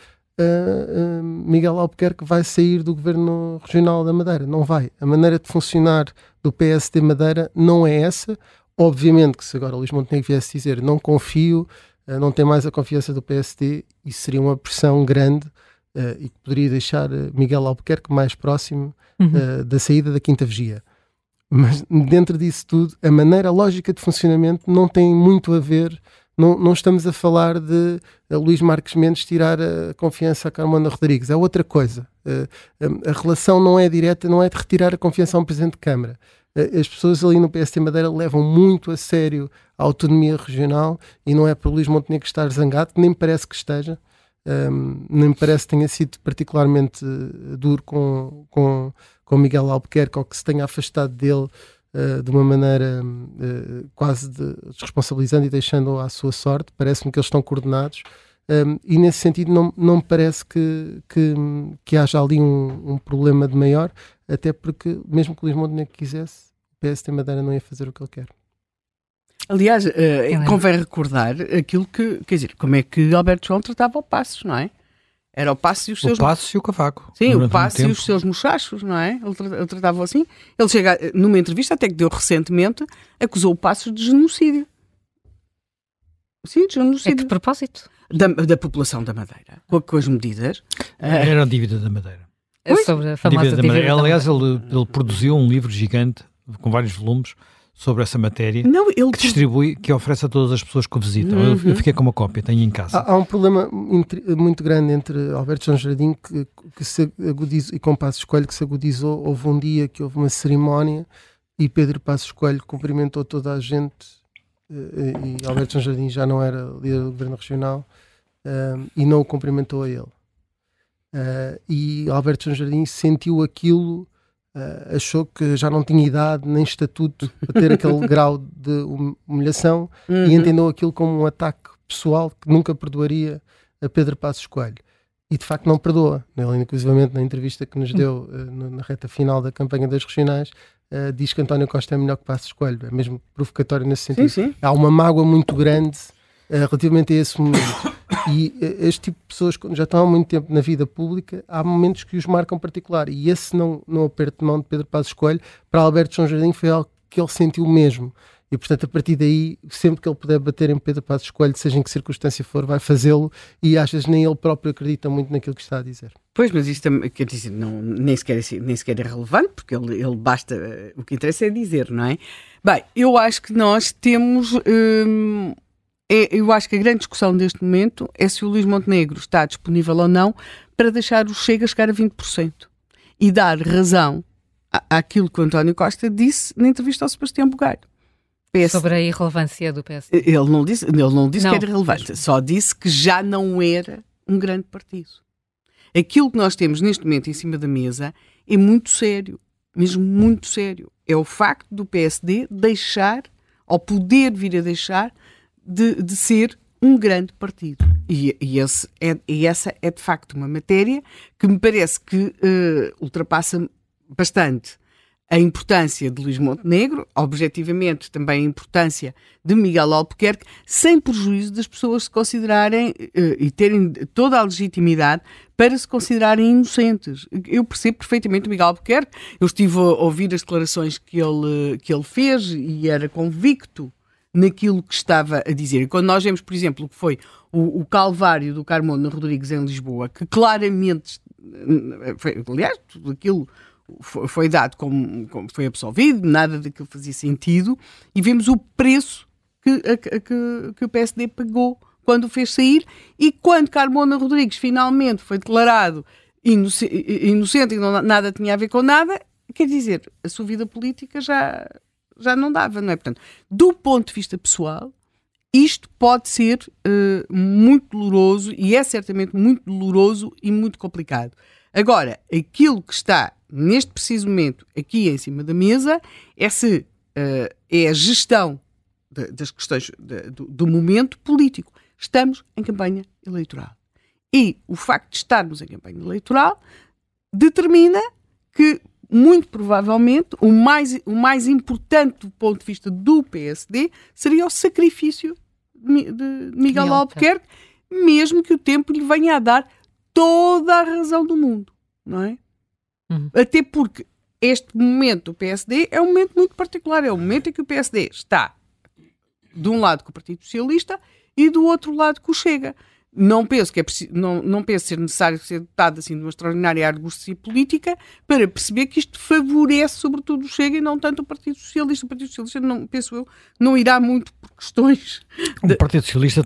Miguel Albuquerque vai sair do governo regional da Madeira. Não vai. A maneira de funcionar do PSD Madeira não é essa. Obviamente que se agora Luís Montenegro viesse dizer não confio eh, não tem mais a confiança do PSD, isso seria uma pressão grande uh, e que poderia deixar eh, Miguel Albuquerque mais próximo uhum. da saída da Quinta Vigia. Mas dentro disso tudo, a maneira, a lógica de funcionamento não tem muito a ver. Não, não estamos a falar de Luís Marques Mendes tirar a confiança a Carmona Rodrigues. É outra coisa. a relação não é direta, não é de retirar a confiança a um Presidente de Câmara as pessoas ali no PST Madeira levam muito a sério a autonomia regional e não é por Luís Montenegro estar zangado, nem parece que esteja, um, nem parece que tenha sido particularmente uh, duro com, com, com Miguel Albuquerque ou que se tenha afastado dele uh, de uma maneira uh, quase de, desresponsabilizando e deixando-o à sua sorte. Parece-me que eles estão coordenados. Um, e nesse sentido não, não me parece que, que, que haja ali um, um problema de maior, até porque mesmo que o Luís Montenegro quisesse, o PSD Madeira não ia fazer o que ele quer. Aliás, uh, convém recordar aquilo que, quer dizer, como é que Alberto João tratava o Passos, não é? Era o Passo e os seus. O Passo e o Cavaco. Sim, o Passo um e os seus muchachos, não é? Ele, ele tratava assim. Ele chega, numa entrevista, até que deu recentemente, acusou o Passo de genocídio. Sim, de genocídio. É de propósito? Da, da população da Madeira, com, com as medidas. Era a dívida da Madeira. É sobre a famosa dívida, dívida da Madeira. Aliás, ele, ele produziu um livro gigante, com vários volumes, sobre essa matéria não, ele... que distribui, que oferece a todas as pessoas que o visitam. Uhum. Eu, eu, fiquei com uma cópia, tenho em casa. Há, há um problema muito grande entre Alberto João Jardim que, que se agudizou, e com Passos Coelho que se agudizou. Houve um dia que houve uma cerimónia e Pedro Passos Coelho cumprimentou toda a gente eh, e Alberto João Jardim já não era líder do governo regional um, e não o cumprimentou a ele. Uh, e Alberto João Jardim sentiu aquilo Uh, achou que já não tinha idade nem estatuto para ter aquele grau de humilhação uhum. e entendeu aquilo como um ataque pessoal que nunca perdoaria a Pedro Passos Coelho. E de facto não perdoa. Ele, inclusivamente, na entrevista que nos deu uh, na reta final da campanha das regionais, diz que António Costa é melhor que Passos Coelho. É mesmo provocatório nesse sentido. Sim, sim. Há uma mágoa muito grande relativamente a esse momento. E eh, este tipo de pessoas, quando já estão há muito tempo na vida pública, há momentos que os marcam particular. E esse não, não aperto de mão de Pedro Passos Coelho, para Alberto João Jardim, foi algo que ele sentiu mesmo. E, portanto, a partir daí, sempre que ele puder bater em Pedro Passos Coelho, seja em que circunstância for, vai fazê-lo e às vezes nem ele próprio acredita muito naquilo que está a dizer. Pois, mas isto quer dizer, não, nem, sequer é, nem sequer é relevante, porque ele, ele basta. O que interessa é dizer, não é? Bem, eu acho que nós temos. Hum, eu acho que a grande discussão deste momento é se o Luís Montenegro está disponível ou não para deixar o Chega chegar a 20% e dar razão àquilo que o António Costa disse na entrevista ao Sebastião Bugalho. PS... Sobre a irrelevância do PS. Ele não disse, ele não disse não. que era irrelevante, só disse que já não era um grande partido. Aquilo que nós temos neste momento em cima da mesa é muito sério, mesmo muito sério. É o facto do PSD deixar, ou poder vir a deixar, de, de ser um grande partido. E, e, é, e, essa é de facto uma matéria que me parece que uh, ultrapassa bastante a importância de Luís Montenegro, objetivamente também a importância de Miguel Albuquerque, sem prejuízo das pessoas se considerarem uh, e terem toda a legitimidade para se considerarem inocentes. Eu percebo perfeitamente o Miguel Albuquerque, eu estive a ouvir as declarações que ele, que ele fez e era convicto naquilo que estava a dizer. E quando nós vemos, por exemplo, o que foi o, o Calvário do Carmona Rodrigues em Lisboa, que claramente, foi, aliás, tudo aquilo foi, dado como, como, foi absolvido, nada daquilo fazia sentido, e vemos o preço que, a, que, que o PSD pagou quando o fez sair, e quando Carmona Rodrigues finalmente foi declarado inocente e não, nada tinha a ver com nada, quer dizer, a sua vida política já já não dava, não é? Portanto, do ponto de vista pessoal, isto pode ser uh, muito doloroso e é certamente muito doloroso e muito complicado. Agora, aquilo que está neste preciso momento aqui em cima da mesa é se uh, é a gestão de, das questões de, do, do momento político. Estamos em campanha eleitoral. E o facto de estarmos em campanha eleitoral determina que muito provavelmente, o mais, o mais importante do ponto de vista do PSD seria o sacrifício de Miguel Albuquerque, mesmo que o tempo lhe venha a dar toda a razão do mundo, não é? Uhum. Até porque este momento do PSD é um momento muito particular, é o momento em que o PSD está de um lado com o Partido Socialista e do outro lado com o Chega não penso que é não, não penso ser necessário ser dotado assim de uma extraordinária argúcia política para perceber que isto favorece sobretudo o Chega e não tanto o Partido Socialista. O Partido Socialista, não, penso eu, não irá muito por questões... De... O Partido Socialista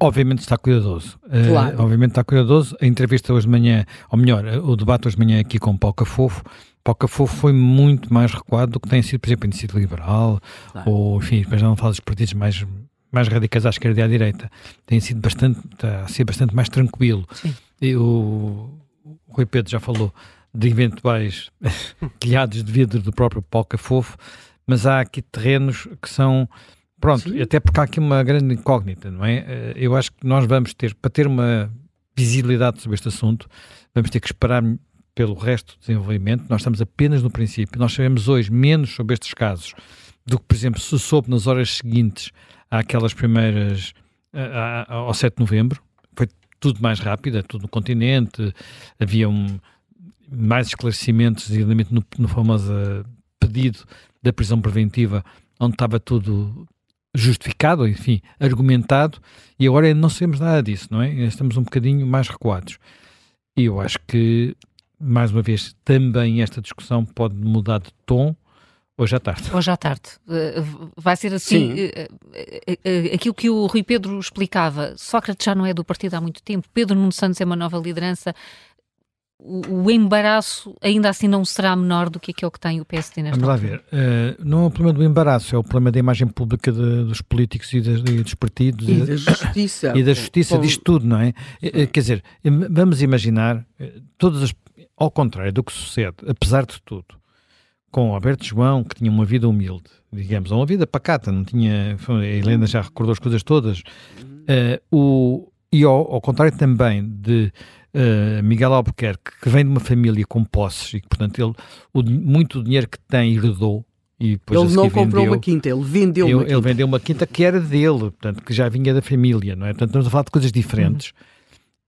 obviamente está cuidadoso. Eh, claro. Uh, obviamente está cuidadoso. A entrevista hoje de manhã, ou melhor, o debate hoje de manhã aqui com Paulo Cafofo, Paulo Cafofo foi muito mais recuado do que tem sido, por exemplo, a Iniciativa Liberal, claro. ou enfim, mas não falo dos partidos mais mais radicais à esquerda e à direita, tem sido bastante, está a ser bastante mais tranquilo. Sim. E o, o Rui Pedro já falou de eventuais telhados de vidro do próprio Polca Fofo, mas há aqui terrenos que são. Pronto, Sim. até porque há aqui uma grande incógnita, não é? Eh, eu acho que nós vamos ter, para ter uma visibilidade sobre este assunto, vamos ter que esperar pelo resto do desenvolvimento. Nós estamos apenas no princípio. Nós sabemos hoje menos sobre estes casos do que, por exemplo, se soube nas horas seguintes àquelas primeiras, ao 7 de novembro. Foi tudo mais rápido, é tudo no continente, havia um, mais esclarecimentos, exatamente no, no famoso pedido da prisão preventiva, onde estava tudo justificado, enfim, argumentado, e agora não sabemos nada disso, não é? Estamos um bocadinho mais recuados. E eu acho que, mais uma vez, também esta discussão pode mudar de tom hoje à tarde. Hoje à tarde. Eh, vai ser assim. Eh, eh, aquilo que o Rui Pedro explicava, Sócrates já não é do partido há muito tempo, Pedro Nuno Santos é uma nova liderança, o, embaraço ainda assim não será menor do que aquele que tem o PSD nesta Vamos lá ver. Uh, não é o problema do embaraço, é o problema da imagem pública de, dos políticos e, das, e, dos partidos. E, da justiça. E da justiça, disto tudo, não é? Uh, quer dizer, vamos imaginar, todas as, ao contrário do que sucede, apesar de tudo, com o Alberto João, que tinha uma vida humilde, digamos, uma vida pacata, não tinha. A Helena já recordou as coisas todas. o, e ao, ao contrário também de uh, Miguel Albuquerque, que vem de uma família com posses e que, portanto, ele, o, muito dinheiro que tem herdou. E depois ele não comprou vendeu, uma quinta, ele vendeu ele, uma quinta. Ele vendeu uma quinta que era dele, portanto, que já vinha da família, não é? Portanto, estamos a falar de coisas diferentes.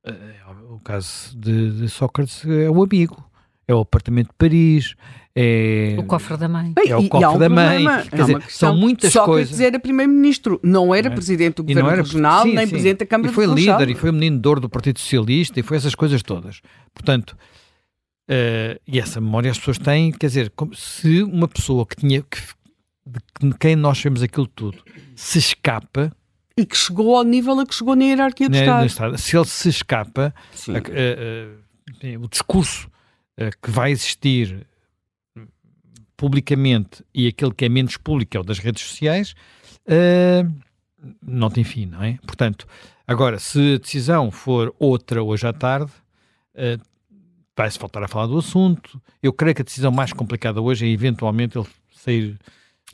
Uhum. Uh, o caso de, de Sócrates é o amigo, é o apartamento de Paris, é... O cofre da mãe. Bem, é o cofre da mãe. Quer dizer, são muitas Só coisas. Sócrates era primeiro-ministro, não era é? presidente do governo era, regional, sim, nem sim. presidente da Câmara e foi de líder, e foi menino de ouro do Partido Socialista, e foi essas coisas todas. Portanto, uh, e essa memória as pessoas têm, quer dizer, se uma pessoa que tinha, que, de quem nós vemos aquilo tudo, se escapa, e que chegou ao nível a que chegou na hierarquia do na, Estado. Estado. Se ele se escapa, a, a, a, o discurso que vai existir publicamente e aquele que é menos público, é o das redes sociais, uh, não tem fim, não é? Portanto, agora, se a decisão for outra hoje à tarde, uh, vai-se voltar a falar do assunto. Eu creio que a decisão mais complicada hoje é eventualmente ele sair.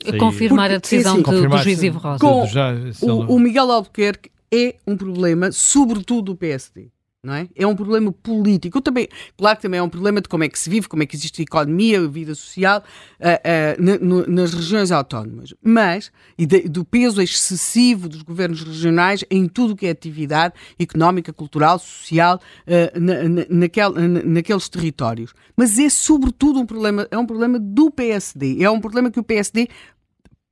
sair confirmar Porque, a decisão assim, do, do juiz Ivo Rosa. Com já, o, o Miguel Albuquerque é um problema, sobretudo do PSD não é? É um problema político. Também, claro que também é um problema de como é que se vive, como é que existe a economia, a vida social uh, uh, nas regiões autónomas. Mas, e de, do peso excessivo dos governos regionais em tudo o que é atividade económica, cultural, social, uh, na, na, naquel, naqueles territórios. Mas é sobretudo um problema, é um problema do PSD. É um problema que o PSD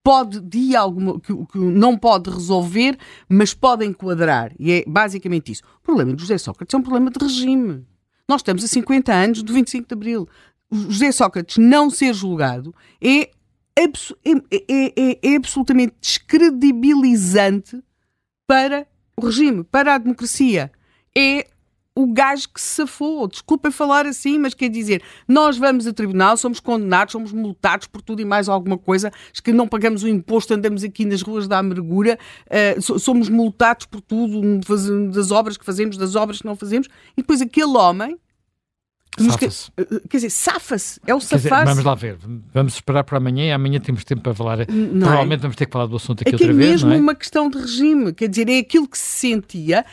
pode de alguma que, que, não pode resolver, mas pode enquadrar. E é basicamente isso. O problema de José Sócrates é um problema de regime. Nós estamos a 50 anos do 25 de Abril. O José Sócrates não ser julgado é, é, é, é, é absolutamente descredibilizante para o regime, para a democracia. É o gajo que se safou. Desculpem falar assim, mas quer dizer, nós vamos a tribunal, somos condenados, somos multados por tudo e mais alguma coisa, que não pagamos o imposto, andamos aqui nas ruas da amargura, uh, somos multados por tudo, das obras que fazemos, das obras que não fazemos, e depois aquele homem. Safa-se. Eh, quer dizer, safa-se, é o safar Vamos lá ver, vamos esperar para amanhã e amanhã temos tempo para falar. Não é? Provavelmente é? vamos ter que falar do assunto aqui é outra é vez. É mesmo uma questão de regime, quer dizer, é aquilo que se sentia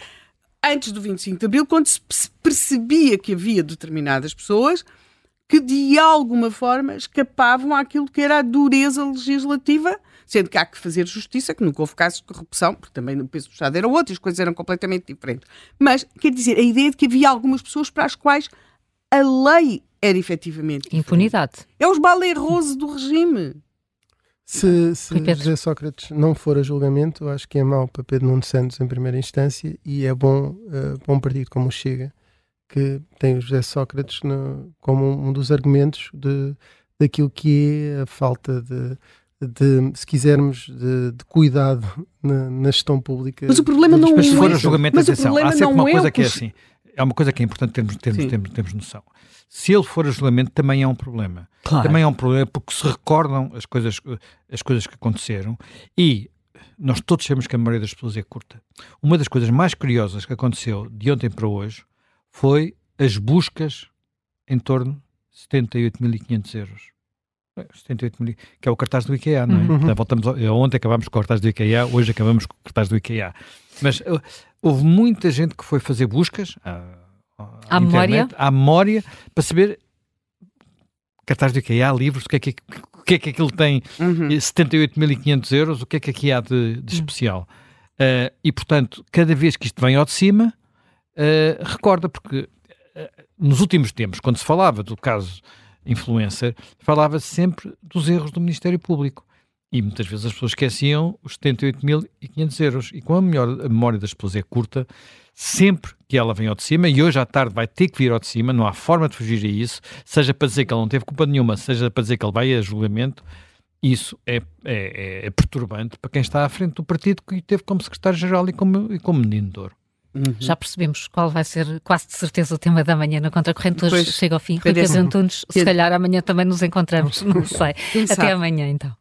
antes do 25 de Abril, quando se percebia que havia determinadas pessoas que de alguma forma escapavam àquilo que era a dureza legislativa, sendo que há que fazer justiça, que nunca houve casos de corrupção, porque também o peso do Estado era outro, as coisas eram completamente diferentes. Mas, quer dizer, a ideia de que havia algumas pessoas para as quais a lei era efetivamente. Impunidade. Diferente. É os balerrosos do regime. Se, se José Sócrates não for a julgamento, acho que é mau para Pedro Nuno Santos em primeira instância e é bom uh, para um partido como o Chega, que tem o José Sócrates no, como um dos argumentos de, daquilo que é a falta de, de se quisermos, de, de cuidado na, na, gestão pública. Mas o problema não é. Mas se for a julgamento, atenção, há sempre uma coisa é que é assim. É uma coisa que é importante termos, termos, termos, termos noção se ele for a julgamento, também é um problema. Claro. Também é um problema porque se recordam as coisas, as coisas que aconteceram e nós todos sabemos que a maioria das pessoas é curta. Uma das coisas mais curiosas que aconteceu de ontem para hoje foi as buscas em torno de 78.500 euros. 78 mil, que é o cartaz do IKEA, não é? Uhum. Então, voltamos, ontem acabámos com o cartaz do IKEA, hoje acabamos com o cartaz do IKEA. Mas uh, houve muita gente que foi fazer buscas, uh, à memória? À memória, para saber cartaz do IKEA, livros, o que é que, o porque é que aquilo tem uhum. 78.500 euros, o que é que aqui há de, de especial. Uh, e, portanto, cada vez que isto vem ao de cima, uh, recorda, porque uh, nos últimos tempos, quando se falava do caso influencer, falava-se sempre dos erros do Ministério Público. E muitas vezes as pessoas esqueciam os 78.500 euros. E como a, melhor, a memória das pessoas é curta, sempre que ela vem ao de cima, e hoje à tarde vai ter que vir ao de cima, não há forma de fugir a isso, seja para dizer que ela não teve culpa nenhuma, seja para dizer que ele vai a julgamento, isso é, é, é perturbante para quem está à frente do partido que teve como secretário-geral e como, e como menino de ouro. Uhum. Já percebemos qual vai ser quase de certeza o tema da manhã na Contracorrente. Hoje pois, chega ao fim. Rui Pedro Antunes, se calhar amanhã também nos encontramos, não sei. Até amanhã então.